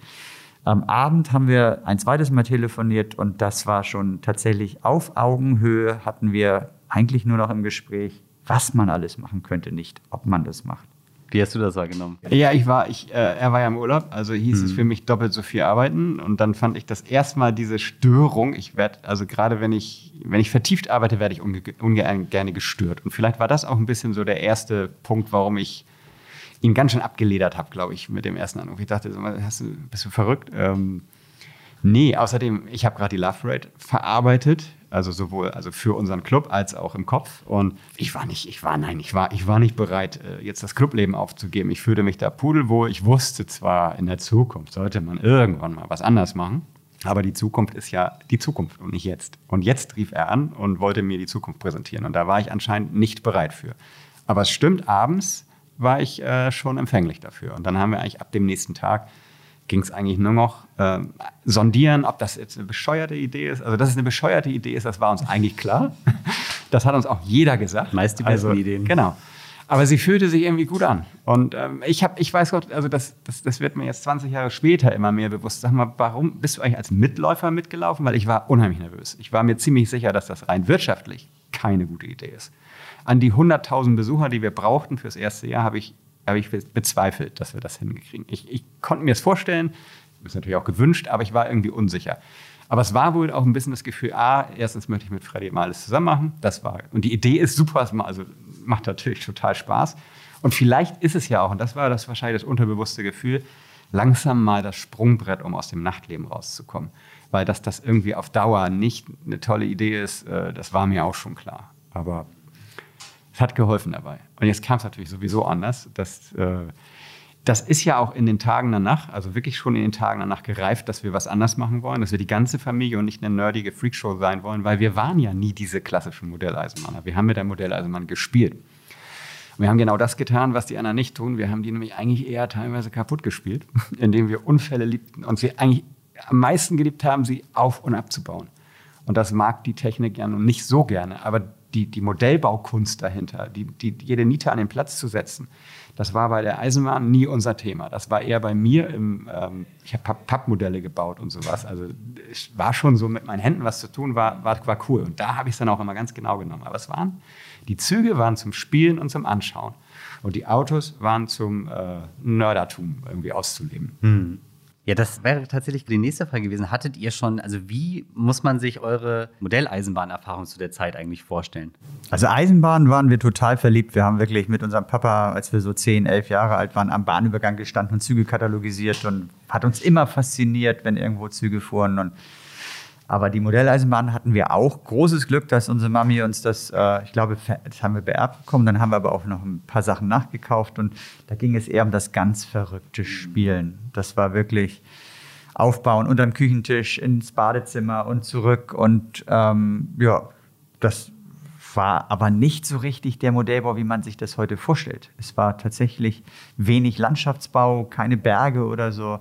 am Abend haben wir ein zweites Mal telefoniert und das war schon tatsächlich auf Augenhöhe, hatten wir eigentlich nur noch im Gespräch, was man alles machen könnte, nicht ob man das macht. Wie hast du das wahrgenommen? Ja, ich war, ich, äh, er war ja im Urlaub, also hieß hm. es für mich doppelt so viel arbeiten. Und dann fand ich das erstmal diese Störung. Ich werde, also gerade wenn ich, wenn ich vertieft arbeite, werde ich unge ungern gerne gestört. Und vielleicht war das auch ein bisschen so der erste Punkt, warum ich ihn ganz schön abgeledert habe, glaube ich, mit dem ersten Anruf. Ich dachte, hast du, bist du verrückt? Ähm, nee, außerdem, ich habe gerade die Love Rate verarbeitet also sowohl also für unseren Club als auch im Kopf. Und ich war nicht, ich war, nein, ich war, ich war nicht bereit, äh, jetzt das Clubleben aufzugeben. Ich fühlte mich da pudelwohl. Ich wusste zwar, in der Zukunft sollte man irgendwann mal was anders machen. Aber die Zukunft ist ja die Zukunft und nicht jetzt. Und jetzt rief er an und wollte mir die Zukunft präsentieren. Und da war ich anscheinend nicht bereit für. Aber es stimmt, abends war ich äh, schon empfänglich dafür. Und dann haben wir eigentlich ab dem nächsten Tag ging es eigentlich nur noch äh, sondieren, ob das jetzt eine bescheuerte Idee ist. Also, dass es eine bescheuerte Idee ist, das war uns eigentlich klar. [LAUGHS] Das hat uns auch jeder gesagt. Meist die besten also, Ideen. Genau. Aber sie fühlte sich irgendwie gut an. Und ähm, ich habe, ich weiß Gott, also das, das, das wird mir jetzt 20 Jahre später immer mehr bewusst. Sag mal, warum bist du eigentlich als Mitläufer mitgelaufen? Weil ich war unheimlich nervös. Ich war mir ziemlich sicher, dass das rein wirtschaftlich keine gute Idee ist. An die 100.000 Besucher, die wir brauchten fürs erste Jahr, habe ich habe ich bezweifelt, dass wir das hinkriegen. Ich, ich konnte mir es vorstellen, ist natürlich auch gewünscht, aber ich war irgendwie unsicher. Aber es war wohl auch ein bisschen das Gefühl, ah, erstens möchte ich mit Freddy mal alles zusammen machen. Das war, und die Idee ist super, also macht natürlich total Spaß. Und vielleicht ist es ja auch, und das war das wahrscheinlich das unterbewusste Gefühl, langsam mal das Sprungbrett, um aus dem Nachtleben rauszukommen. Weil dass das irgendwie auf Dauer nicht eine tolle Idee ist, äh, das war mir auch schon klar. Aber es hat geholfen dabei. Und jetzt kam es natürlich sowieso anders. Das, äh, das ist ja auch in den Tagen danach, also wirklich schon in den Tagen danach gereift, dass wir was anders machen wollen, dass wir die ganze Familie und nicht eine nerdige Freakshow sein wollen, weil wir waren ja nie diese klassischen Modelleisenbahner. Wir haben mit der Modelleisenbahn gespielt. Und wir haben genau das getan, was die anderen nicht tun. Wir haben die nämlich eigentlich eher teilweise kaputt gespielt, [LAUGHS] indem wir Unfälle liebten und sie eigentlich am meisten geliebt haben, sie auf und abzubauen. Und das mag die Technik ja nun nicht so gerne. Aber die, die Modellbaukunst dahinter, die, die, jede Niete an den Platz zu setzen, das war bei der Eisenbahn nie unser Thema. Das war eher bei mir im, ähm, ich habe Pappmodelle gebaut und sowas. Also es war schon so mit meinen Händen was zu tun, war, war, war cool. Und da habe ich es dann auch immer ganz genau genommen. Aber es waren, die Züge waren zum Spielen und zum Anschauen. Und die Autos waren zum äh, Nördertum irgendwie auszuleben. Hm. Ja, das wäre tatsächlich die nächste Frage gewesen. Hattet ihr schon, also wie muss man sich eure Modelleisenbahnerfahrung zu der Zeit eigentlich vorstellen? Also Eisenbahn waren wir total verliebt. Wir haben wirklich mit unserem Papa, als wir so 10, 11 Jahre alt waren, am Bahnübergang gestanden und Züge katalogisiert und hat uns immer fasziniert, wenn irgendwo Züge fuhren und aber die Modelleisenbahn hatten wir auch. Großes Glück, dass unsere Mami uns das, äh, ich glaube, das haben wir beerbt bekommen. Dann haben wir aber auch noch ein paar Sachen nachgekauft. Und da ging es eher um das ganz verrückte Spielen. Das war wirklich Aufbauen unterm Küchentisch ins Badezimmer und zurück. Und ähm, ja, das war aber nicht so richtig der Modellbau, wie man sich das heute vorstellt. Es war tatsächlich wenig Landschaftsbau, keine Berge oder so.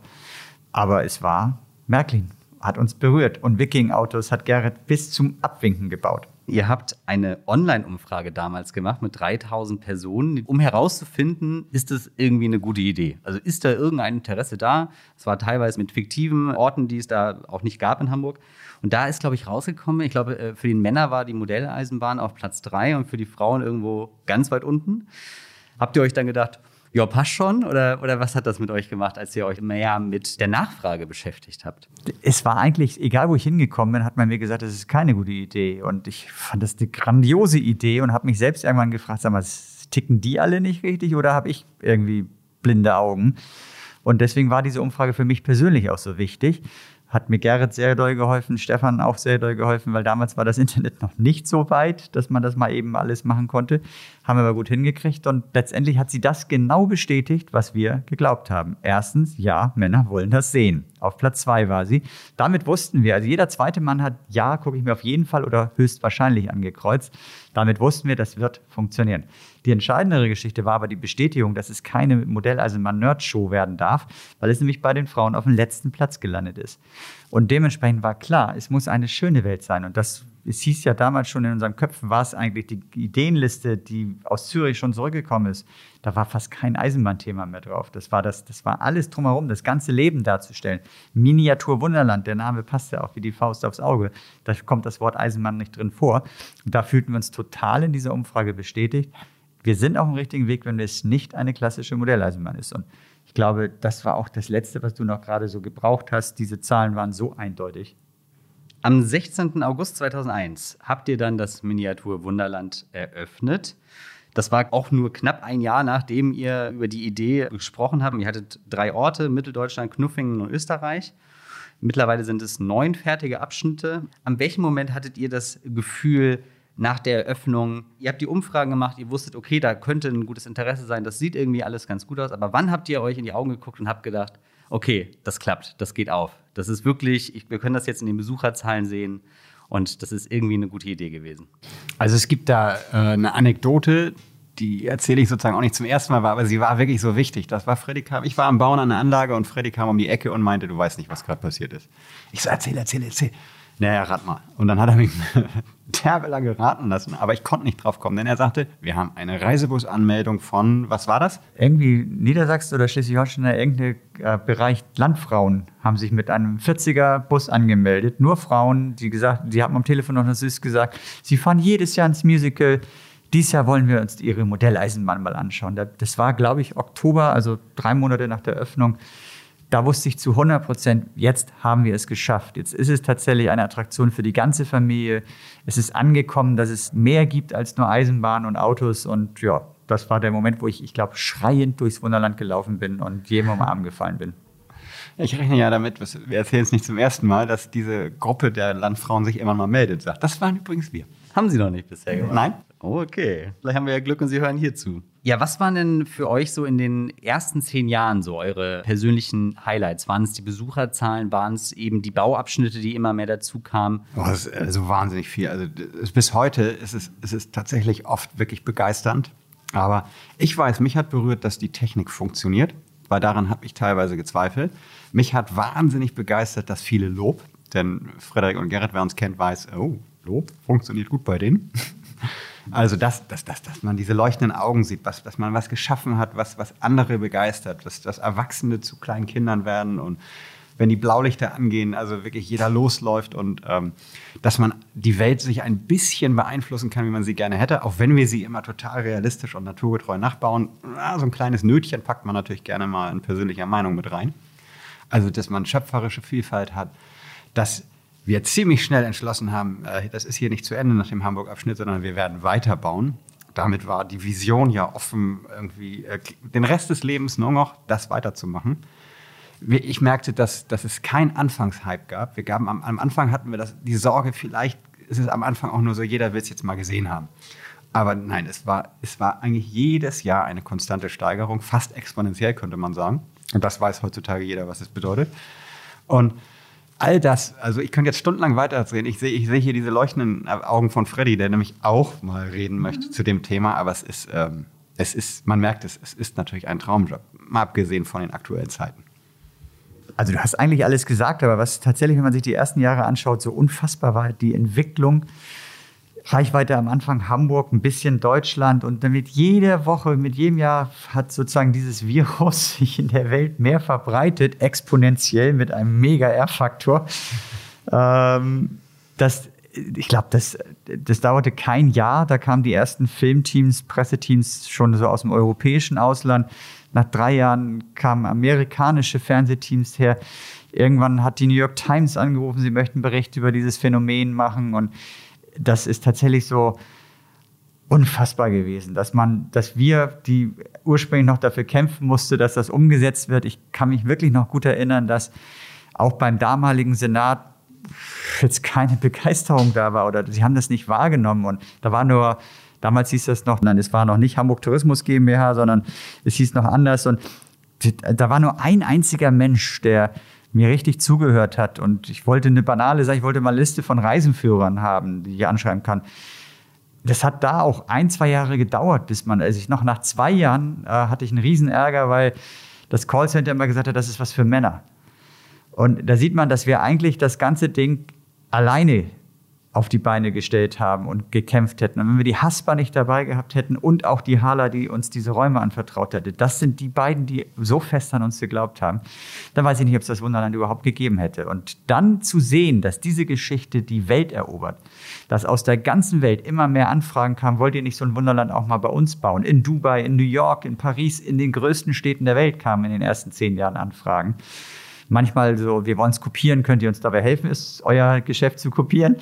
Aber es war Märklin hat uns berührt. Und Viking-Autos hat Gerrit bis zum Abwinken gebaut. Ihr habt eine Online-Umfrage damals gemacht mit 3000 Personen, um herauszufinden, ist das irgendwie eine gute Idee? Also ist da irgendein Interesse da? Es war teilweise mit fiktiven Orten, die es da auch nicht gab in Hamburg. Und da ist, glaube ich, rausgekommen, ich glaube, äh, für den Männer war die Modelleisenbahn auf Platz 3 und für die Frauen irgendwo ganz weit unten. Habt ihr euch dann gedacht, ja, passt schon? Oder, oder was hat das mit euch gemacht, als ihr euch mehr mit der Nachfrage beschäftigt habt? Es war eigentlich, egal wo ich hingekommen bin, hat man mir gesagt, das ist keine gute Idee. Und ich fand das eine grandiose Idee und habe mich selbst irgendwann gefragt, sag mal, ticken die alle nicht richtig oder habe ich irgendwie blinde Augen? Und deswegen war diese Umfrage für mich persönlich auch so wichtig hat mir Gerrit sehr doll geholfen, Stefan auch sehr doll geholfen, weil damals war das Internet noch nicht so weit, dass man das mal eben alles machen konnte. Haben wir aber gut hingekriegt und letztendlich hat sie das genau bestätigt, was wir geglaubt haben. Erstens, ja, Männer wollen das sehen. Auf Platz zwei war sie. Damit wussten wir, also jeder zweite Mann hat ja, gucke ich mir auf jeden Fall oder höchstwahrscheinlich angekreuzt. Damit wussten wir, das wird funktionieren. Die entscheidendere Geschichte war aber die Bestätigung, dass es keine Modelleisenbahn-Nerd-Show werden darf, weil es nämlich bei den Frauen auf dem letzten Platz gelandet ist. Und dementsprechend war klar, es muss eine schöne Welt sein. Und das es hieß ja damals schon in unseren Köpfen, war es eigentlich die Ideenliste, die aus Zürich schon zurückgekommen ist. Da war fast kein Eisenbahnthema mehr drauf. Das war, das, das war alles drumherum, das ganze Leben darzustellen. Miniatur Wunderland, der Name passt ja auch wie die Faust aufs Auge. Da kommt das Wort Eisenbahn nicht drin vor. Und da fühlten wir uns total in dieser Umfrage bestätigt. Wir sind auf dem richtigen Weg, wenn es nicht eine klassische Modelleisenbahn ist. Und ich glaube, das war auch das Letzte, was du noch gerade so gebraucht hast. Diese Zahlen waren so eindeutig. Am 16. August 2001 habt ihr dann das Miniatur Wunderland eröffnet. Das war auch nur knapp ein Jahr, nachdem ihr über die Idee gesprochen habt. Ihr hattet drei Orte, Mitteldeutschland, Knuffingen und Österreich. Mittlerweile sind es neun fertige Abschnitte. An welchem Moment hattet ihr das Gefühl, nach der Eröffnung, ihr habt die Umfragen gemacht, ihr wusstet, okay, da könnte ein gutes Interesse sein, das sieht irgendwie alles ganz gut aus, aber wann habt ihr euch in die Augen geguckt und habt gedacht, okay, das klappt, das geht auf. Das ist wirklich, ich, wir können das jetzt in den Besucherzahlen sehen und das ist irgendwie eine gute Idee gewesen. Also es gibt da äh, eine Anekdote, die erzähle ich sozusagen auch nicht zum ersten Mal, aber sie war wirklich so wichtig. Das war Freddy kam, ich war am Bauen an der Anlage und Freddy kam um die Ecke und meinte, du weißt nicht, was gerade passiert ist. Ich so, erzähl, erzähl, erzähl. Naja, rat mal. Und dann hat er mich [LAUGHS] derbe lange raten lassen, aber ich konnte nicht drauf kommen, denn er sagte, wir haben eine Reisebusanmeldung von, was war das? Irgendwie Niedersachsen oder Schleswig-Holstein, irgendein äh, Bereich Landfrauen haben sich mit einem 40er Bus angemeldet. Nur Frauen, die gesagt, die haben am Telefon noch süß gesagt, sie fahren jedes Jahr ins Musical. Dieses Jahr wollen wir uns ihre Modelleisenbahn mal anschauen. Das war, glaube ich, Oktober, also drei Monate nach der Öffnung da wusste ich zu 100 Prozent, jetzt haben wir es geschafft. Jetzt ist es tatsächlich eine Attraktion für die ganze Familie. Es ist angekommen, dass es mehr gibt als nur Eisenbahn und Autos. Und ja, das war der Moment, wo ich, ich glaube, schreiend durchs Wunderland gelaufen bin und jedem um den Arm gefallen bin. Ich rechne ja damit, wir erzählen es nicht zum ersten Mal, dass diese Gruppe der Landfrauen sich immer mal meldet, sagt. Das waren übrigens wir. Haben Sie noch nicht bisher gemacht? Nein. Okay. Vielleicht haben wir ja Glück und Sie hören hier zu. Ja, was waren denn für euch so in den ersten zehn Jahren so eure persönlichen Highlights? Waren es die Besucherzahlen? Waren es eben die Bauabschnitte, die immer mehr dazu kamen? Oh, das ist also wahnsinnig viel. Also bis heute ist es, ist es tatsächlich oft wirklich begeisternd. Aber ich weiß, mich hat berührt, dass die Technik funktioniert, weil daran habe ich teilweise gezweifelt. Mich hat wahnsinnig begeistert, dass viele Lob, denn Frederik und Gerrit, wer uns kennt, weiß, oh, Lob funktioniert gut bei denen. Also, dass, dass, dass, dass man diese leuchtenden Augen sieht, was, dass man was geschaffen hat, was, was andere begeistert, dass, dass Erwachsene zu kleinen Kindern werden und wenn die Blaulichter angehen, also wirklich jeder losläuft und ähm, dass man die Welt sich ein bisschen beeinflussen kann, wie man sie gerne hätte, auch wenn wir sie immer total realistisch und naturgetreu nachbauen. Na, so ein kleines Nötchen packt man natürlich gerne mal in persönlicher Meinung mit rein. Also, dass man schöpferische Vielfalt hat, dass wir ziemlich schnell entschlossen haben, äh, das ist hier nicht zu Ende nach dem Hamburg-Abschnitt, sondern wir werden weiterbauen. Damit war die Vision ja offen, irgendwie äh, den Rest des Lebens nur noch das weiterzumachen. Ich merkte, dass, dass es keinen Anfangshype gab. Wir gaben am, am Anfang hatten wir das, die Sorge, vielleicht ist es am Anfang auch nur so, jeder will es jetzt mal gesehen haben. Aber nein, es war, es war eigentlich jedes Jahr eine konstante Steigerung, fast exponentiell könnte man sagen. Und das weiß heutzutage jeder, was es bedeutet. Und all das, also ich könnte jetzt stundenlang weitererzählen. Ich sehe ich sehe hier diese leuchtenden Augen von Freddy, der nämlich auch mal reden möchte mhm. zu dem Thema, aber es ist, ähm, es ist, man merkt es, es ist natürlich ein Traumjob, mal abgesehen von den aktuellen Zeiten. Also du hast eigentlich alles gesagt, aber was tatsächlich, wenn man sich die ersten Jahre anschaut, so unfassbar war, die Entwicklung Reichweite am Anfang Hamburg, ein bisschen Deutschland und damit jede Woche, mit jedem Jahr hat sozusagen dieses Virus [LAUGHS] sich in der Welt mehr verbreitet, exponentiell mit einem mega R-Faktor. Ähm, das, ich glaube, das, das dauerte kein Jahr. Da kamen die ersten Filmteams, Presseteams schon so aus dem europäischen Ausland. Nach drei Jahren kamen amerikanische Fernsehteams her. Irgendwann hat die New York Times angerufen, sie möchten Berichte über dieses Phänomen machen und das ist tatsächlich so unfassbar gewesen, dass man, dass wir, die ursprünglich noch dafür kämpfen musste, dass das umgesetzt wird. Ich kann mich wirklich noch gut erinnern, dass auch beim damaligen Senat jetzt keine Begeisterung da war oder sie haben das nicht wahrgenommen und da war nur Damals hieß das noch, nein, es war noch nicht Hamburg Tourismus GmbH, sondern es hieß noch anders. Und da war nur ein einziger Mensch, der mir richtig zugehört hat. Und ich wollte eine banale Sache, ich wollte mal eine Liste von Reisenführern haben, die ich anschreiben kann. Das hat da auch ein, zwei Jahre gedauert, bis man, also ich noch nach zwei Jahren äh, hatte ich einen Riesenärger, weil das Callcenter immer gesagt hat, das ist was für Männer. Und da sieht man, dass wir eigentlich das ganze Ding alleine auf die Beine gestellt haben und gekämpft hätten. Und wenn wir die Haspa nicht dabei gehabt hätten und auch die Hala, die uns diese Räume anvertraut hätte, das sind die beiden, die so fest an uns geglaubt haben, dann weiß ich nicht, ob es das Wunderland überhaupt gegeben hätte. Und dann zu sehen, dass diese Geschichte die Welt erobert, dass aus der ganzen Welt immer mehr Anfragen kamen, wollt ihr nicht so ein Wunderland auch mal bei uns bauen? In Dubai, in New York, in Paris, in den größten Städten der Welt kamen in den ersten zehn Jahren Anfragen manchmal so, wir wollen es kopieren, könnt ihr uns dabei helfen? Ist euer Geschäft zu kopieren?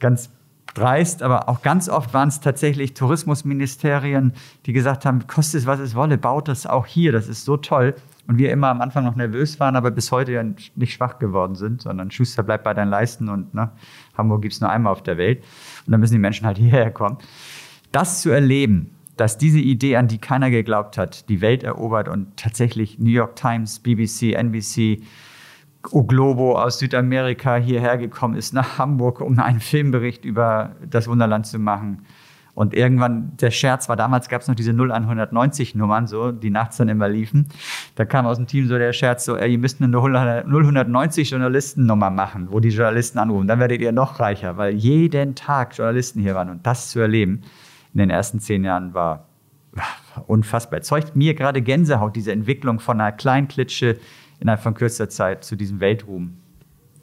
Ganz dreist, aber auch ganz oft waren es tatsächlich Tourismusministerien, die gesagt haben, kostet es, was es wolle, baut das auch hier, das ist so toll. Und wir immer am Anfang noch nervös waren, aber bis heute ja nicht schwach geworden sind, sondern Schuster bleibt bei deinen Leisten und ne, Hamburg gibt es nur einmal auf der Welt. Und dann müssen die Menschen halt hierher kommen. Das zu erleben, dass diese Idee, an die keiner geglaubt hat, die Welt erobert und tatsächlich New York Times, BBC, NBC, O Globo aus Südamerika hierher gekommen ist, nach Hamburg, um einen Filmbericht über das Wunderland zu machen. Und irgendwann, der Scherz war, damals gab es noch diese 0190 Nummern, so, die nachts dann immer liefen. Da kam aus dem Team so der Scherz, so, ey, ihr müsst eine 090 Journalistennummer machen, wo die Journalisten anrufen. Dann werdet ihr noch reicher, weil jeden Tag Journalisten hier waren. Und das zu erleben in den ersten zehn Jahren war unfassbar. Zeugt mir gerade Gänsehaut, diese Entwicklung von einer kleinen Klitsche innerhalb von kürzester Zeit zu diesem Weltruhm.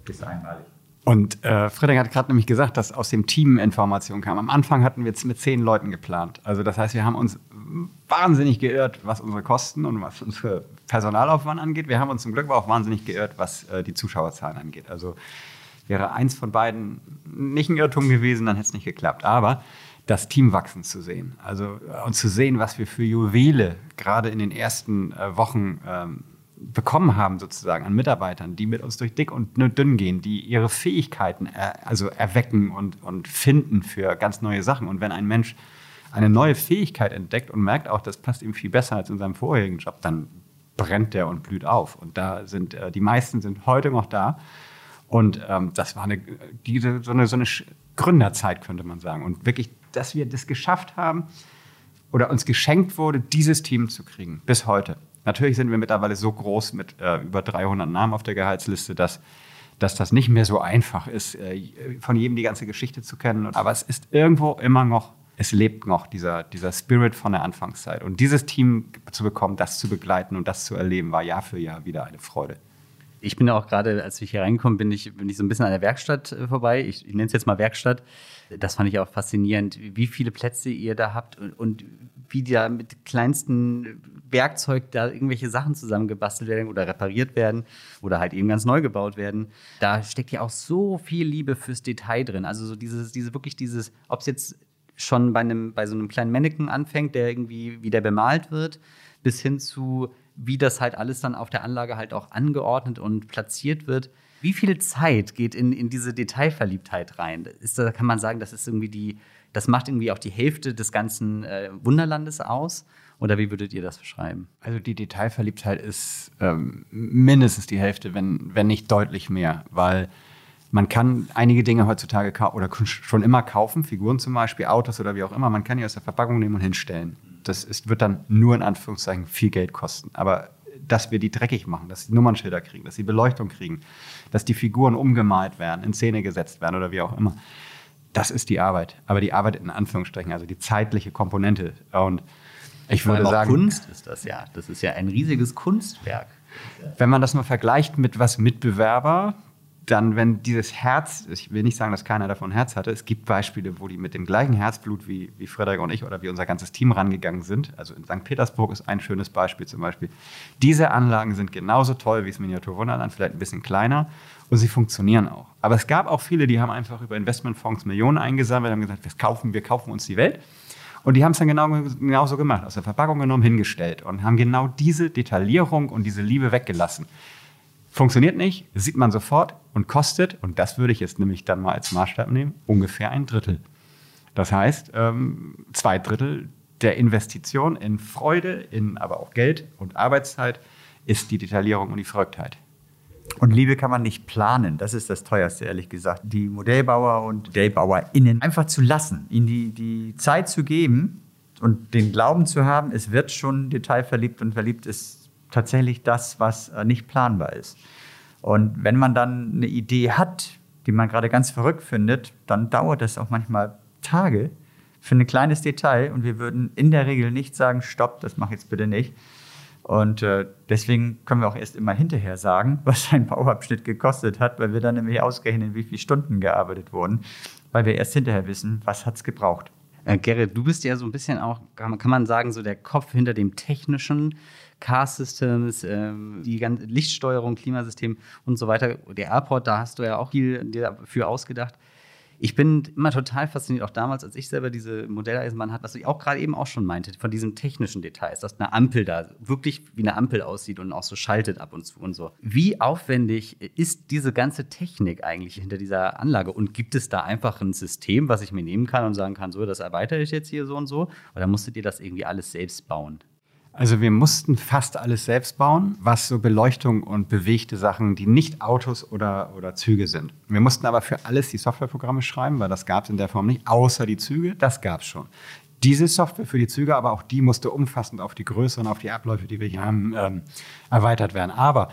ist einmalig. Und äh, Friedrich hat gerade nämlich gesagt, dass aus dem Team Informationen kam. Am Anfang hatten wir jetzt mit zehn Leuten geplant. Also das heißt, wir haben uns wahnsinnig geirrt, was unsere Kosten und was unsere Personalaufwand angeht. Wir haben uns zum Glück aber auch wahnsinnig geirrt, was äh, die Zuschauerzahlen angeht. Also wäre eins von beiden nicht ein Irrtum gewesen, dann hätte es nicht geklappt. Aber das Team wachsen zu sehen. Also äh, und zu sehen, was wir für Juwele gerade in den ersten äh, Wochen ähm, bekommen haben, sozusagen, an Mitarbeitern, die mit uns durch dick und dünn gehen, die ihre Fähigkeiten er, also erwecken und, und finden für ganz neue Sachen. Und wenn ein Mensch eine neue Fähigkeit entdeckt und merkt auch, das passt ihm viel besser als in seinem vorherigen Job, dann brennt der und blüht auf. Und da sind äh, die meisten sind heute noch da. Und ähm, das war eine, diese, so, eine, so eine Gründerzeit, könnte man sagen. Und wirklich, dass wir das geschafft haben oder uns geschenkt wurde, dieses Team zu kriegen, bis heute. Natürlich sind wir mittlerweile so groß mit äh, über 300 Namen auf der Gehaltsliste, dass, dass das nicht mehr so einfach ist, äh, von jedem die ganze Geschichte zu kennen. Aber es ist irgendwo immer noch es lebt noch, dieser, dieser Spirit von der Anfangszeit. Und dieses Team zu bekommen, das zu begleiten und das zu erleben, war Jahr für Jahr wieder eine Freude. Ich bin ja auch gerade, als ich hier reingekommen bin, ich, bin ich so ein bisschen an der Werkstatt äh, vorbei. Ich, ich nenne es jetzt mal Werkstatt. Das fand ich auch faszinierend, wie viele Plätze ihr da habt und, und wie da mit kleinsten Werkzeug da irgendwelche Sachen zusammengebastelt werden oder repariert werden oder halt eben ganz neu gebaut werden. Da steckt ja auch so viel Liebe fürs Detail drin. Also so dieses, diese wirklich dieses, ob es jetzt schon bei einem, bei so einem kleinen Mannequin anfängt, der irgendwie wieder bemalt wird, bis hin zu, wie das halt alles dann auf der Anlage halt auch angeordnet und platziert wird. Wie viel Zeit geht in, in diese Detailverliebtheit rein? Ist, da kann man sagen, das ist irgendwie die, das macht irgendwie auch die Hälfte des ganzen äh, Wunderlandes aus. Oder wie würdet ihr das beschreiben? Also die Detailverliebtheit ist ähm, mindestens die Hälfte, wenn, wenn nicht deutlich mehr, weil man kann einige Dinge heutzutage oder schon immer kaufen, Figuren zum Beispiel, Autos oder wie auch immer. Man kann die aus der Verpackung nehmen und hinstellen. Das ist, wird dann nur in Anführungszeichen viel Geld kosten. Aber dass wir die dreckig machen, dass sie Nummernschilder kriegen, dass sie Beleuchtung kriegen, dass die Figuren umgemalt werden, in Szene gesetzt werden oder wie auch immer, das ist die Arbeit. Aber die Arbeit in Anführungsstrichen, also die zeitliche Komponente. Und ich würde sagen. Kunst ist das ja. Das ist ja ein riesiges Kunstwerk. Wenn man das mal vergleicht mit was Mitbewerber, dann, wenn dieses Herz, ich will nicht sagen, dass keiner davon Herz hatte, es gibt Beispiele, wo die mit dem gleichen Herzblut wie, wie Frederik und ich oder wie unser ganzes Team rangegangen sind. Also in St. Petersburg ist ein schönes Beispiel zum Beispiel. Diese Anlagen sind genauso toll wie das Miniaturwunderland, vielleicht ein bisschen kleiner und sie funktionieren auch. Aber es gab auch viele, die haben einfach über Investmentfonds Millionen eingesammelt, haben gesagt, wir kaufen, wir kaufen uns die Welt. Und die haben es dann genau, genauso gemacht, aus der Verpackung genommen, hingestellt und haben genau diese Detaillierung und diese Liebe weggelassen. Funktioniert nicht, sieht man sofort und kostet, und das würde ich jetzt nämlich dann mal als Maßstab nehmen, ungefähr ein Drittel. Das heißt, ähm, zwei Drittel der Investition in Freude, in aber auch Geld und Arbeitszeit ist die Detaillierung und die Verrücktheit. Und Liebe kann man nicht planen. Das ist das teuerste, ehrlich gesagt. Die Modellbauer und ModellbauerInnen einfach zu lassen, ihnen die, die Zeit zu geben und den Glauben zu haben, es wird schon detailverliebt und verliebt ist tatsächlich das, was äh, nicht planbar ist. Und wenn man dann eine Idee hat, die man gerade ganz verrückt findet, dann dauert das auch manchmal Tage für ein kleines Detail und wir würden in der Regel nicht sagen, stopp, das mach jetzt bitte nicht. Und äh, deswegen können wir auch erst immer hinterher sagen, [LAUGHS] was ein Bauabschnitt gekostet hat, weil wir dann nämlich ausgerechnet, wie viele Stunden gearbeitet wurden, weil wir erst hinterher wissen, was hat es gebraucht. Äh, Gerrit, du bist ja so ein bisschen auch, kann man sagen, so der Kopf hinter dem technischen. Car-Systems, ähm, die ganze Lichtsteuerung, Klimasystem und so weiter. Der Airport, da hast du ja auch viel dafür ausgedacht. Ich bin immer total fasziniert, auch damals, als ich selber diese Modelleisenbahn hatte, was ich auch gerade eben auch schon meinte, von diesen technischen Details, dass eine Ampel da wirklich wie eine Ampel aussieht und auch so schaltet ab und zu und so. Wie aufwendig ist diese ganze Technik eigentlich hinter dieser Anlage? Und gibt es da einfach ein System, was ich mir nehmen kann und sagen kann, so, das erweitere ich jetzt hier so und so? Oder musstet ihr das irgendwie alles selbst bauen? Also wir mussten fast alles selbst bauen, was so Beleuchtung und bewegte Sachen, die nicht Autos oder, oder Züge sind. Wir mussten aber für alles die Softwareprogramme schreiben, weil das gab es in der Form nicht, außer die Züge, das gab es schon. Diese Software für die Züge, aber auch die musste umfassend auf die Größe und auf die Abläufe, die wir hier haben, ähm, erweitert werden. Aber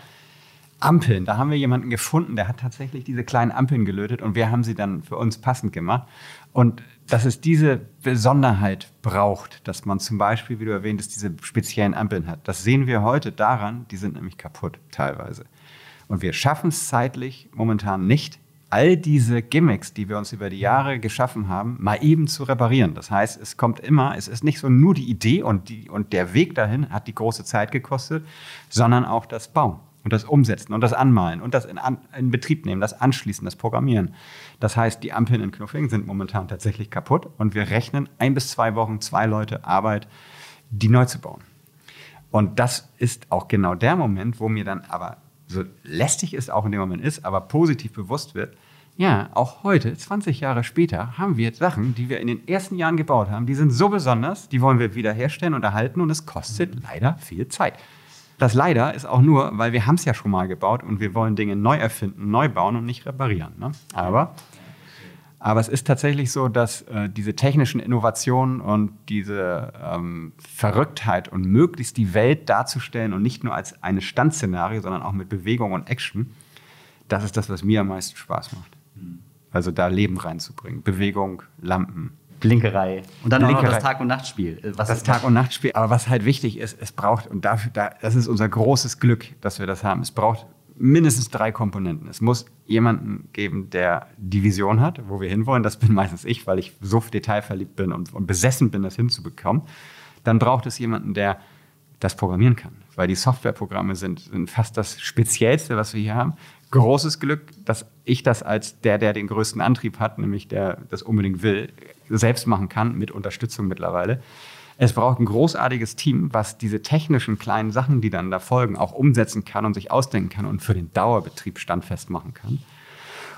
Ampeln, da haben wir jemanden gefunden, der hat tatsächlich diese kleinen Ampeln gelötet und wir haben sie dann für uns passend gemacht. Und dass es diese Besonderheit braucht, dass man zum Beispiel, wie du erwähnt hast, diese speziellen Ampeln hat. Das sehen wir heute daran, die sind nämlich kaputt teilweise. Und wir schaffen es zeitlich momentan nicht, all diese Gimmicks, die wir uns über die Jahre geschaffen haben, mal eben zu reparieren. Das heißt, es kommt immer, es ist nicht so nur die Idee und, die, und der Weg dahin hat die große Zeit gekostet, sondern auch das Bauen und das Umsetzen und das Anmalen und das in, in, Betrieb nehmen, das Anschließen, das Programmieren. Das heißt, die Ampeln in Knuffing sind momentan tatsächlich kaputt und wir rechnen ein bis zwei Wochen, zwei Leute Arbeit, die neu zu bauen. Und das ist auch genau der Moment, wo mir dann aber so lästig es auch in dem Moment ist, aber positiv bewusst wird, ja, auch heute, 20 Jahre später, haben wir Sachen, die wir in den ersten Jahren gebaut haben, die sind so besonders, die wollen wir wiederherstellen und erhalten und es kostet leider viel Zeit. Das leider ist auch nur, weil wir haben es ja schon mal gebaut und wir wollen Dinge neu erfinden, neu bauen und nicht reparieren. Ne? Aber, aber es ist tatsächlich so, dass äh, diese technischen Innovationen und diese ähm, Verrücktheit und möglichst die Welt darzustellen und nicht nur als ein Standszenario, sondern auch mit Bewegung und Action, das ist das, was mir am meisten Spaß macht. Also da Leben reinzubringen, Bewegung, Lampen, Blinkerei. Und dann Blinkerei. auch noch das Tag- und Nachtspiel. Äh, Was das Tag- und Nachtspiel. Aber was halt wichtig ist, es braucht, und dafür, da, das ist unser großes Glück, dass wir das haben, es braucht mindestens drei Komponenten. Es muss jemanden geben, der die Vision hat, wo wir hinwollen. Das bin meistens ich, weil ich so detailverliebt bin und, und besessen bin, das hinzubekommen. Dann braucht es jemanden, der das programmieren kann, weil die Softwareprogramme sind, sind fast das Speziellste, was wir hier haben. Großes Glück, dass ich das als der, der den größten Antrieb hat, nämlich der das unbedingt will, selbst machen kann, mit Unterstützung mittlerweile. Es braucht ein großartiges Team, was diese technischen kleinen Sachen, die dann da folgen, auch umsetzen kann und sich ausdenken kann und für den Dauerbetrieb standfest machen kann.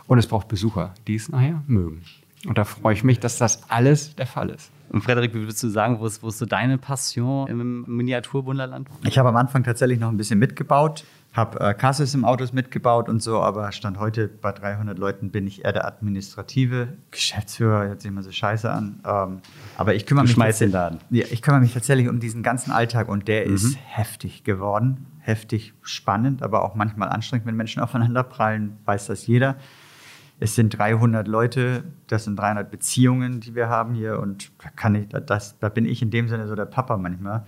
Und es braucht Besucher, die es nachher mögen. Und da freue ich mich, dass das alles der Fall ist. Und Frederik, wie würdest du sagen, wo ist, wo ist so deine Passion im Miniaturwunderland? Ich habe am Anfang tatsächlich noch ein bisschen mitgebaut, habe äh, Cars im Autos mitgebaut und so, aber Stand heute bei 300 Leuten bin ich eher der administrative Geschäftsführer, hört sich immer so scheiße an. Ähm, aber ich kümmere Du mich den Laden. Ja, ich kümmere mich tatsächlich um diesen ganzen Alltag und der ist heftig geworden, heftig spannend, aber auch manchmal anstrengend, wenn Menschen aufeinander prallen, weiß das jeder. Es sind 300 Leute, das sind 300 Beziehungen, die wir haben hier und da kann ich, das, da bin ich in dem Sinne so der Papa manchmal.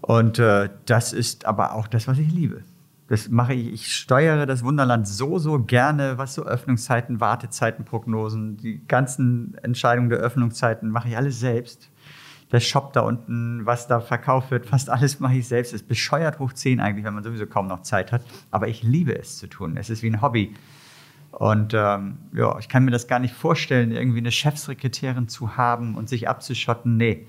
Und äh, das ist aber auch das, was ich liebe. Das mache ich. Ich steuere das Wunderland so, so gerne, was so Öffnungszeiten, Wartezeiten, Prognosen, die ganzen Entscheidungen der Öffnungszeiten mache ich alles selbst. Der Shop da unten, was da verkauft wird, fast alles mache ich selbst. Es ist bescheuert hoch 10 eigentlich, wenn man sowieso kaum noch Zeit hat. Aber ich liebe es zu tun. Es ist wie ein Hobby. Und ähm, ja, ich kann mir das gar nicht vorstellen, irgendwie eine Chefsekretärin zu haben und sich abzuschotten. Nee.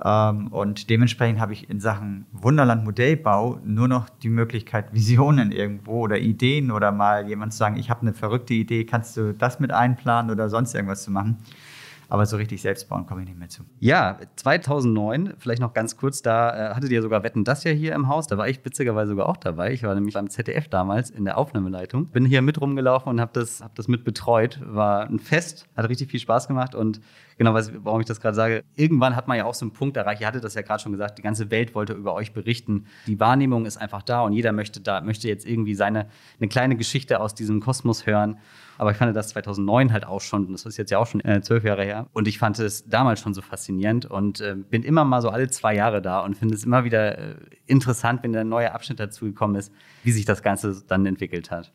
Ähm, und dementsprechend habe ich in Sachen Wunderland Modellbau nur noch die Möglichkeit, [LAUGHS] Visionen irgendwo oder Ideen oder mal jemand zu sagen, ich habe eine verrückte Idee, kannst du das mit einplanen oder sonst irgendwas zu machen. Aber so richtig selbst bauen komme ich nicht mehr zu. Ja, 2009, vielleicht noch ganz kurz, da äh, hattet ihr sogar Wetten, das ja hier im Haus. Da war ich witzigerweise sogar auch dabei. Ich war nämlich beim ZDF damals in der Aufnahmeleitung. Bin hier mit rumgelaufen und habe das, hab das mit betreut. War ein Fest, hat richtig viel Spaß gemacht und genau, was, warum ich das gerade sage, irgendwann hat man ja auch so einen Punkt erreicht. Ihr hattet das ja gerade schon gesagt, die ganze Welt wollte über euch berichten. Die Wahrnehmung ist einfach da und jeder möchte da, möchte jetzt irgendwie seine, eine kleine Geschichte aus diesem Kosmos hören. Aber ich fand das 2009 halt auch schon, das ist jetzt ja auch schon äh, zwölf Jahre her. Und ich fand es damals schon so faszinierend und äh, bin immer mal so alle zwei Jahre da und finde es immer wieder äh, interessant, wenn ein neuer Abschnitt dazu gekommen ist, wie sich das Ganze dann entwickelt hat.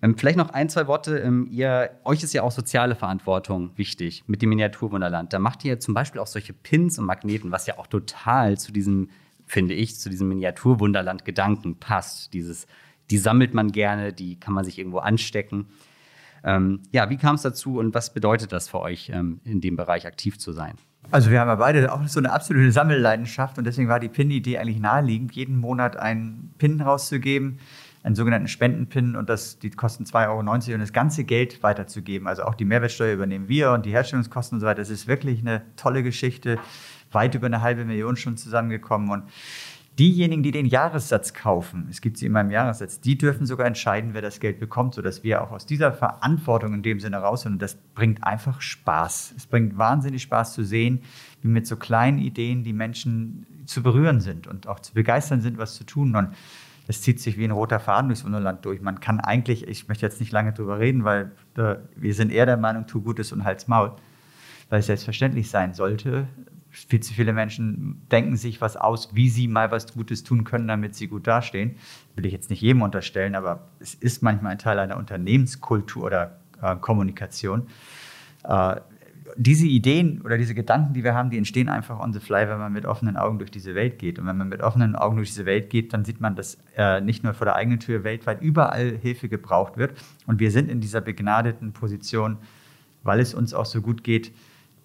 Ähm, vielleicht noch ein, zwei Worte. Ähm, ihr, euch ist ja auch soziale Verantwortung wichtig mit dem Miniaturwunderland. Da macht ihr zum Beispiel auch solche Pins und Magneten, was ja auch total zu diesem, finde ich, zu diesem Miniaturwunderland-Gedanken passt. Dieses, die sammelt man gerne, die kann man sich irgendwo anstecken. Ähm, ja, wie kam es dazu und was bedeutet das für euch, ähm, in dem Bereich aktiv zu sein? Also wir haben ja beide auch so eine absolute Sammelleidenschaft und deswegen war die Pin-Idee eigentlich naheliegend, jeden Monat einen Pin rauszugeben, einen sogenannten Spendenpin und das, die kosten 2,90 Euro und das ganze Geld weiterzugeben. Also auch die Mehrwertsteuer übernehmen wir und die Herstellungskosten und so weiter. Das ist wirklich eine tolle Geschichte, weit über eine halbe Million schon zusammengekommen und Diejenigen, die den Jahressatz kaufen, es gibt sie immer im Jahressatz, die dürfen sogar entscheiden, wer das Geld bekommt, sodass wir auch aus dieser Verantwortung in dem Sinne raus sind. Und das bringt einfach Spaß. Es bringt wahnsinnig Spaß zu sehen, wie mit so kleinen Ideen die Menschen zu berühren sind und auch zu begeistern sind, was zu tun. Und das zieht sich wie ein roter Faden durchs Wunderland durch. Man kann eigentlich, ich möchte jetzt nicht lange drüber reden, weil äh, wir sind eher der Meinung, tu Gutes und halt's Maul, weil es selbstverständlich sein sollte, viel zu viele Menschen denken sich was aus, wie sie mal was Gutes tun können, damit sie gut dastehen. Will ich jetzt nicht jedem unterstellen, aber es ist manchmal ein Teil einer Unternehmenskultur oder äh, Kommunikation. Äh, diese Ideen oder diese Gedanken, die wir haben, die entstehen einfach on the fly, wenn man mit offenen Augen durch diese Welt geht. Und wenn man mit offenen Augen durch diese Welt geht, dann sieht man, dass äh, nicht nur vor der eigenen Tür weltweit überall Hilfe gebraucht wird. Und wir sind in dieser begnadeten Position, weil es uns auch so gut geht,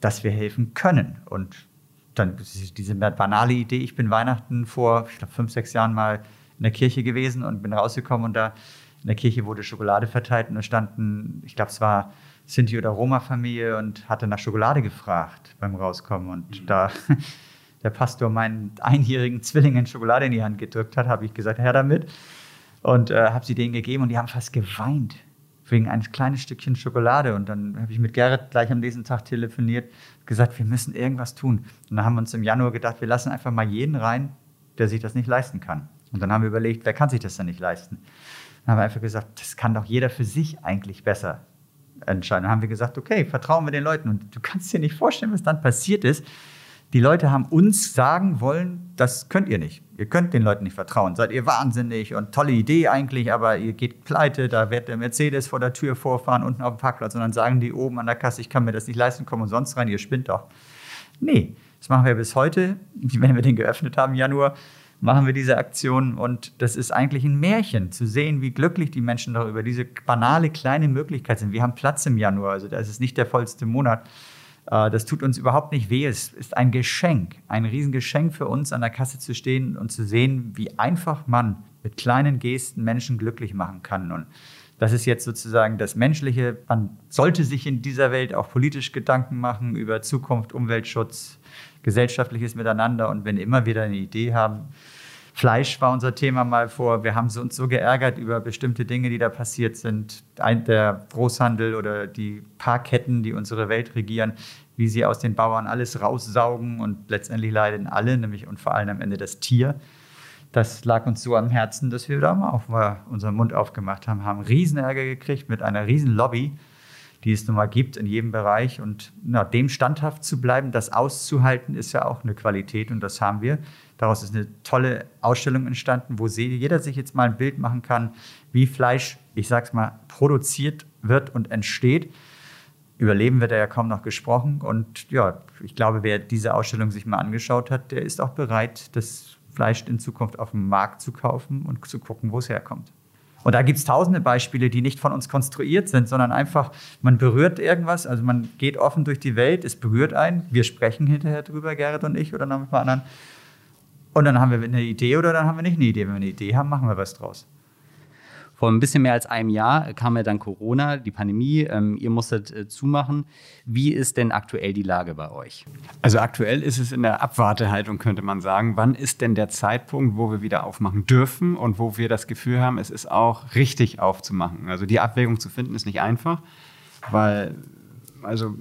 dass wir helfen können. Und dann diese banale Idee, ich bin Weihnachten vor, ich glaube, fünf, sechs Jahren mal in der Kirche gewesen und bin rausgekommen und da in der Kirche wurde Schokolade verteilt und da standen, ich glaube, es war Sinti- oder Roma-Familie und hatte nach Schokolade gefragt beim Rauskommen. Und mhm. da [LAUGHS] der Pastor meinen einjährigen Zwillingen Schokolade in die Hand gedrückt hat, habe ich gesagt, Herr damit. Und äh, habe sie denen gegeben und die haben fast geweint wegen eines kleinen Stückchen Schokolade. Und dann habe ich mit Gerrit gleich am nächsten Tag telefoniert, gesagt, wir müssen irgendwas tun. Und dann haben wir uns im Januar gedacht, wir lassen einfach mal jeden rein, der sich das nicht leisten kann. Und dann haben wir überlegt, wer kann sich das denn nicht leisten? Dann haben wir einfach gesagt, das kann doch jeder für sich eigentlich besser entscheiden. Dann haben wir gesagt, okay, vertrauen wir den Leuten. Und du kannst dir nicht vorstellen, was dann passiert ist. Die Leute haben uns sagen wollen, das könnt ihr nicht. Ihr könnt den Leuten nicht vertrauen. Seid ihr wahnsinnig und tolle Idee eigentlich, aber ihr geht pleite, da wird der Mercedes vor der Tür vorfahren, unten auf dem Parkplatz und dann sagen die oben an der Kasse, ich kann mir das nicht leisten, kommen umsonst rein, ihr spinnt doch. Nee, das machen wir bis heute. [LAUGHS] Wenn wir den geöffnet haben im Januar, machen wir diese Aktion und das ist eigentlich ein Märchen, zu sehen, wie glücklich die Menschen darüber diese banale kleine Möglichkeit sind. Wir haben Platz im Januar, also das ist nicht der vollste Monat. Äh, das tut uns überhaupt nicht weh. Es ist ein Geschenk, ein Riesengeschenk für uns, an der Kasse zu stehen und zu sehen, wie einfach man mit kleinen Gesten Menschen glücklich machen kann. Und das ist jetzt sozusagen das Menschliche. Man sollte sich in dieser Welt auch politisch Gedanken machen über Zukunft, Umweltschutz, gesellschaftliches Miteinander. Und wenn immer wieder eine Idee haben, Fleisch war unser Thema mal vor. Wir haben uns so geärgert über bestimmte Dinge, die da passiert sind. Der Großhandel oder die Parkketten, die unsere Welt regieren, wie sie aus den Bauern alles raussaugen und letztendlich leiden alle, nämlich und vor allem am Ende das Tier. Das lag uns so am Herzen, dass wir da mal auch mal unseren Mund aufgemacht haben, haben Riesenärger gekriegt mit einer Riesenlobby, die es nun mal gibt in jedem Bereich. Und na, dem standhaft zu bleiben, das auszuhalten, ist ja auch eine Qualität und das haben wir. Daraus ist eine tolle Ausstellung entstanden, wo jeder sich jetzt mal ein Bild machen kann, wie Fleisch, ich sag's mal, produziert wird und entsteht. Überleben wird er ja kaum noch gesprochen. Und ja, ich glaube, wer diese Ausstellung sich mal angeschaut hat, der ist auch bereit, das Fleisch in Zukunft auf dem Markt zu kaufen und zu gucken, wo es herkommt. Und da gibt es tausende Beispiele, die nicht von uns konstruiert sind, sondern einfach, man berührt irgendwas, also man geht offen durch die Welt, es berührt einen, wir sprechen hinterher drüber, Gerrit und ich oder noch paar anderen. Und dann haben wir eine Idee oder dann haben wir nicht eine Idee. Wenn wir eine Idee haben, machen wir was draus. Vor ein bisschen mehr als einem Jahr kam ja dann Corona, die Pandemie. Ähm, ihr musstet äh, zumachen. Wie ist denn aktuell die Lage bei euch? Also aktuell ist es in der Abwartehaltung, könnte man sagen. Wann ist denn der Zeitpunkt, wo wir wieder aufmachen dürfen und wo wir das Gefühl haben, es ist auch richtig aufzumachen? Also die Abwägung zu finden ist nicht einfach, weil also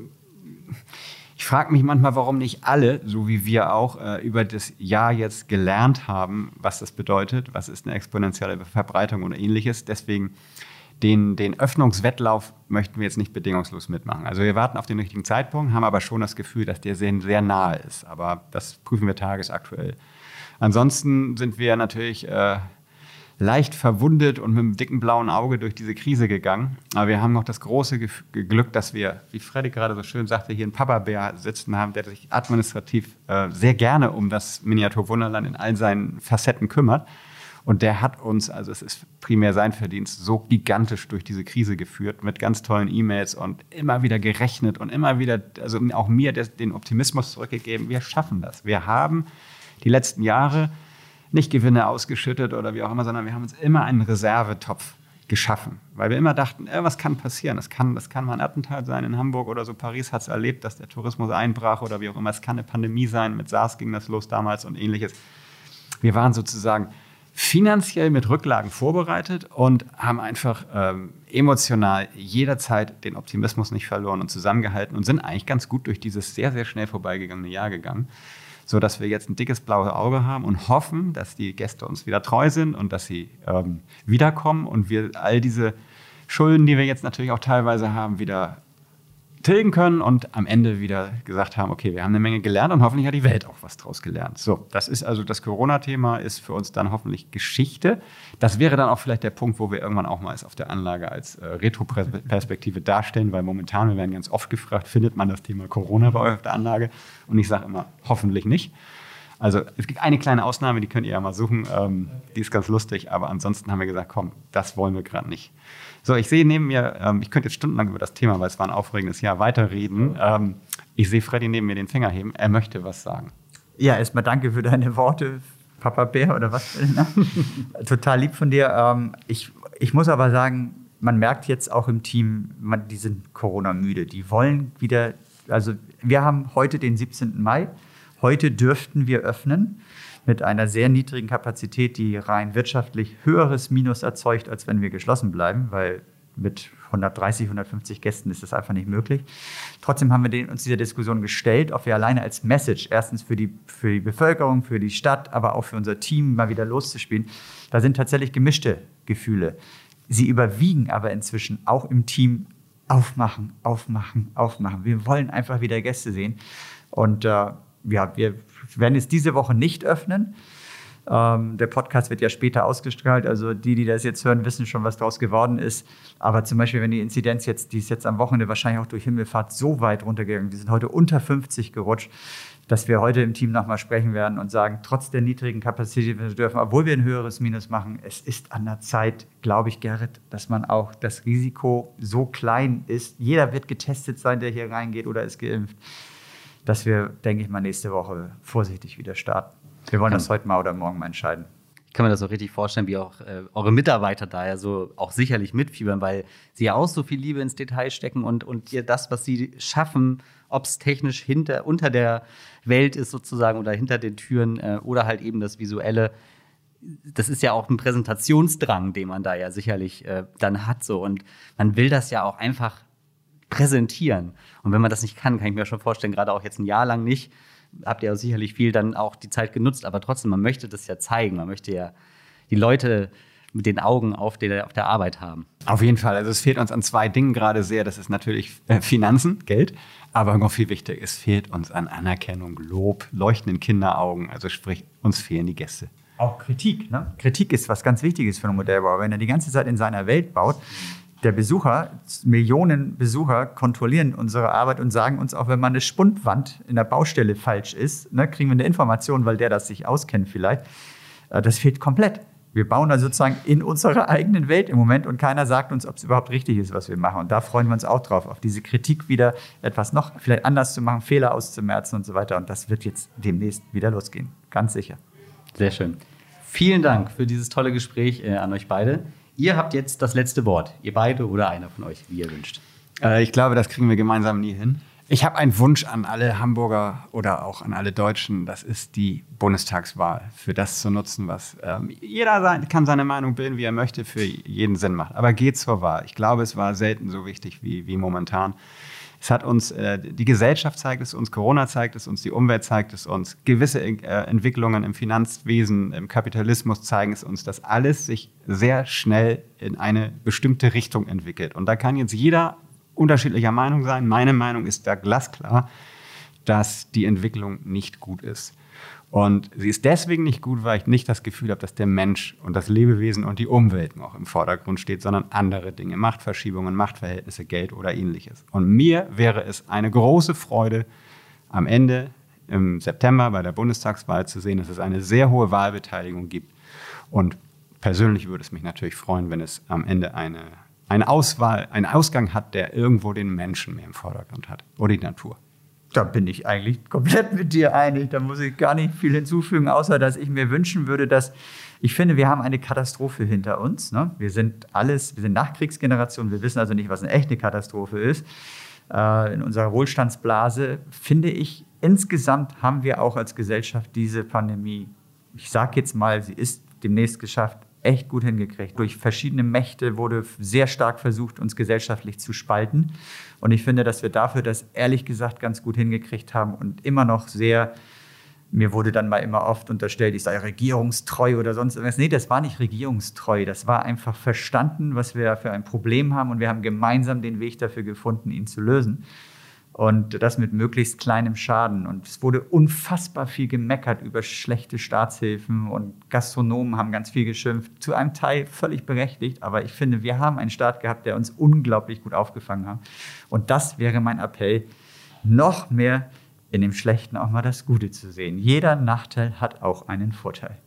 ich frage mich manchmal, warum nicht alle, so wie wir auch, äh, über das Jahr jetzt gelernt haben, was das bedeutet, was ist eine exponentielle Verbreitung oder ähnliches. Deswegen den, den Öffnungswettlauf möchten wir jetzt nicht bedingungslos mitmachen. Also wir warten auf den richtigen Zeitpunkt, haben aber schon das Gefühl, dass der sehr, sehr nahe ist. Aber das prüfen wir tagesaktuell. Ansonsten sind wir natürlich äh, leicht verwundet und mit einem dicken blauen Auge durch diese Krise gegangen. Aber wir haben noch das große Glück, dass wir, wie Freddy gerade so schön sagte, hier einen Papa-Bär sitzen haben, der sich administrativ äh, sehr gerne um das Miniaturwunderland in all seinen Facetten kümmert. Und der hat uns, also es ist primär sein Verdienst, so gigantisch durch diese Krise geführt, mit ganz tollen E-Mails und immer wieder gerechnet und immer wieder, also auch mir den Optimismus zurückgegeben, wir schaffen das. Wir haben die letzten Jahre nicht Gewinne ausgeschüttet oder wie auch immer, sondern wir haben uns immer einen Reservetopf geschaffen, weil wir immer dachten, äh, was kann passieren? Das kann, das kann mal ein Attentat sein in Hamburg oder so. Paris hat es erlebt, dass der Tourismus einbrach oder wie auch immer. Es kann eine Pandemie sein. Mit SARS ging das los damals und ähnliches. Wir waren sozusagen finanziell mit Rücklagen vorbereitet und haben einfach ähm, emotional jederzeit den Optimismus nicht verloren und zusammengehalten und sind eigentlich ganz gut durch dieses sehr, sehr schnell vorbeigegangene Jahr gegangen so dass wir jetzt ein dickes blaues Auge haben und hoffen, dass die Gäste uns wieder treu sind und dass sie ähm, wiederkommen und wir all diese Schulden, die wir jetzt natürlich auch teilweise haben, wieder tilgen können und am Ende wieder gesagt haben, okay, wir haben eine Menge gelernt und hoffentlich hat die Welt auch was draus gelernt. So, das ist also das Corona-Thema ist für uns dann hoffentlich Geschichte. Das wäre dann auch vielleicht der Punkt, wo wir irgendwann auch mal es auf der Anlage als äh, Retro-Perspektive darstellen, weil momentan, wir werden ganz oft gefragt, findet man das Thema Corona bei euch auf der Anlage? Und ich sage immer, hoffentlich nicht. Also es gibt eine kleine Ausnahme, die könnt ihr ja mal suchen, ähm, die ist ganz lustig, aber ansonsten haben wir gesagt, komm, das wollen wir gerade nicht. So, ich sehe neben mir, ähm, ich könnte jetzt stundenlang über das Thema, weil es war ein aufregendes Jahr, weiterreden. Ähm, ich sehe Freddy neben mir den Finger heben. Er möchte was sagen. Ja, erstmal danke für deine Worte, Papa Bär oder was? [LAUGHS] Total lieb von dir. Ähm, ich, ich muss aber sagen, man merkt jetzt auch im Team, man, die sind Corona-müde. Die wollen wieder, also wir haben heute den 17. Mai. Heute dürften wir öffnen mit einer sehr niedrigen Kapazität, die rein wirtschaftlich höheres Minus erzeugt, als wenn wir geschlossen bleiben, weil mit 130, 150 Gästen ist das einfach nicht möglich. Trotzdem haben wir uns dieser Diskussion gestellt, ob wir alleine als Message, erstens für die, für die Bevölkerung, für die Stadt, aber auch für unser Team mal wieder loszuspielen, da sind tatsächlich gemischte Gefühle. Sie überwiegen aber inzwischen auch im Team aufmachen, aufmachen, aufmachen. Wir wollen einfach wieder Gäste sehen. Und äh, ja, wir werden es diese Woche nicht öffnen. Ähm, der Podcast wird ja später ausgestrahlt, also die, die das jetzt hören, wissen schon, was daraus geworden ist. Aber zum Beispiel, wenn die Inzidenz jetzt, die ist jetzt am Wochenende wahrscheinlich auch durch Himmelfahrt so weit runtergegangen, wir sind heute unter 50 gerutscht, dass wir heute im Team nochmal sprechen werden und sagen, trotz der niedrigen Kapazität, wir dürfen, obwohl wir ein höheres Minus machen, es ist an der Zeit, glaube ich, Gerrit, dass man auch das Risiko so klein ist. Jeder wird getestet sein, der hier reingeht oder ist geimpft, dass wir, denke ich mal, nächste Woche vorsichtig wieder starten. Wir wollen das heute mal oder morgen mal entscheiden. Ich kann mir das so richtig vorstellen, wie auch äh, eure Mitarbeiter da ja so auch sicherlich mitfiebern, weil sie ja auch so viel Liebe ins Detail stecken und, und ihr das, was sie schaffen, ob es technisch hinter, unter der Welt ist sozusagen oder hinter den Türen äh, oder halt eben das Visuelle. Das ist ja auch ein Präsentationsdrang, den man da ja sicherlich äh, dann hat so und man will das ja auch einfach präsentieren. Und wenn man das nicht kann, kann ich mir schon vorstellen, gerade auch jetzt ein Jahr lang nicht, habt ihr auch sicherlich viel dann auch die Zeit genutzt, aber trotzdem, man möchte das ja zeigen, man möchte ja die Leute mit den Augen auf der, auf der Arbeit haben. Auf jeden Fall. Also es fehlt uns an zwei Dingen gerade sehr. Das ist natürlich äh, Finanzen, Geld, aber noch viel wichtiger, es fehlt uns an Anerkennung, Lob, leuchtenden Kinderaugen. Also sprich, uns fehlen die Gäste. Auch Kritik. Ne? Kritik ist was ganz Wichtiges für einen Modellbauer. Wenn er die ganze Zeit in seiner Welt baut, der Besucher, Millionen Besucher kontrollieren unsere Arbeit und sagen uns auch, wenn mal eine Spundwand in der Baustelle falsch ist, ne, kriegen wir eine Information, weil der das sich auskennt vielleicht. Äh, das fehlt komplett. Wir bauen da sozusagen in unserer [LAUGHS] eigenen Welt im Moment und keiner sagt uns, ob es überhaupt richtig ist, was wir machen. Und da freuen wir uns auch drauf, auf diese Kritik wieder etwas noch vielleicht anders zu machen, Fehler auszumerzen und so weiter. Und das wird jetzt demnächst wieder losgehen. Ganz sicher. Sehr schön. Vielen Dank für dieses tolle Gespräch äh, an euch beide. Ihr habt jetzt das letzte Wort. Ihr beide oder einer von euch, wie ihr wünscht. Äh, ich glaube, das kriegen wir gemeinsam nie hin. Ich habe einen Wunsch an alle Hamburger oder auch an alle Deutschen. Das ist die Bundestagswahl. Für das zu nutzen, was ähm, jeder sein, kann seine Meinung bilden, wie er möchte, für jeden Sinn macht. Aber geht zur Wahl. Ich glaube, es war selten so wichtig wie, wie momentan. Es hat uns, äh, die Gesellschaft zeigt es uns, Corona zeigt es uns, die Umwelt zeigt es uns, gewisse äh, Entwicklungen im Finanzwesen, im Kapitalismus zeigen es uns, dass alles sich sehr schnell in eine bestimmte Richtung entwickelt. Und da kann jetzt jeder unterschiedlicher Meinung sein. Meine Meinung ist da glasklar, dass die Entwicklung nicht gut ist. Und sie ist deswegen nicht gut, weil ich nicht das Gefühl habe, dass der Mensch und das Lebewesen und die Umwelt noch im Vordergrund steht, sondern andere Dinge, Machtverschiebungen, Machtverhältnisse, Geld oder ähnliches. Und mir wäre es eine große Freude, am Ende im September bei der Bundestagswahl zu sehen, dass es eine sehr hohe Wahlbeteiligung gibt. Und persönlich würde es mich natürlich freuen, wenn es am Ende eine, eine Auswahl, einen Ausgang hat, der irgendwo den Menschen mehr im Vordergrund hat oder die Natur. Da bin ich eigentlich komplett mit dir einig. Da muss ich gar nicht viel hinzufügen, außer dass ich mir wünschen würde, dass ich finde, wir haben eine Katastrophe hinter uns. Ne? Wir sind alles, wir sind Nachkriegsgeneration. Wir wissen also nicht, was eine echte Katastrophe ist. Äh, in unserer Wohlstandsblase finde ich, insgesamt haben wir auch als Gesellschaft diese Pandemie, ich sage jetzt mal, sie ist demnächst geschafft, echt gut hingekriegt. Durch verschiedene Mächte wurde sehr stark versucht, uns gesellschaftlich zu spalten. Und ich finde, dass wir dafür das ehrlich gesagt ganz gut hingekriegt haben und immer noch sehr, mir wurde dann mal immer oft unterstellt, ich sei regierungstreu oder sonst irgendwas. Nee, das war nicht regierungstreu. Das war einfach verstanden, was wir für ein Problem haben und wir haben gemeinsam den Weg dafür gefunden, ihn zu lösen. Und das mit möglichst kleinem Schaden. Und es wurde unfassbar viel gemeckert über schlechte Staatshilfen und Gastronomen haben ganz viel geschimpft. Zu einem Teil völlig berechtigt. Aber ich finde, wir haben einen Staat gehabt, der uns unglaublich gut aufgefangen hat. Und das wäre mein Appell, noch mehr in dem Schlechten auch mal das Gute zu sehen. Jeder Nachteil hat auch einen Vorteil.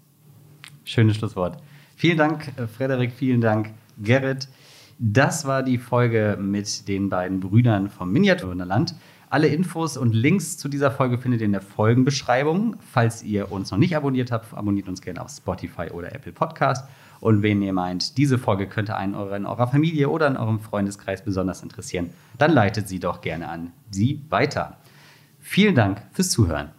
Schönes Schlusswort. Vielen Dank, äh, Frederik. Vielen Dank, Gerrit. Das war die Folge mit den beiden Brüdern vom Miniaturwunderland. Alle Infos und Links zu dieser Folge findet ihr in der Folgenbeschreibung. Falls ihr uns noch nicht abonniert habt, abonniert uns gerne auf Spotify oder Apple Podcast. Und wenn ihr meint, diese Folge könnte einen in eurer Familie oder in eurem Freundeskreis besonders interessieren, dann leitet sie doch gerne an sie weiter. Vielen Dank fürs Zuhören.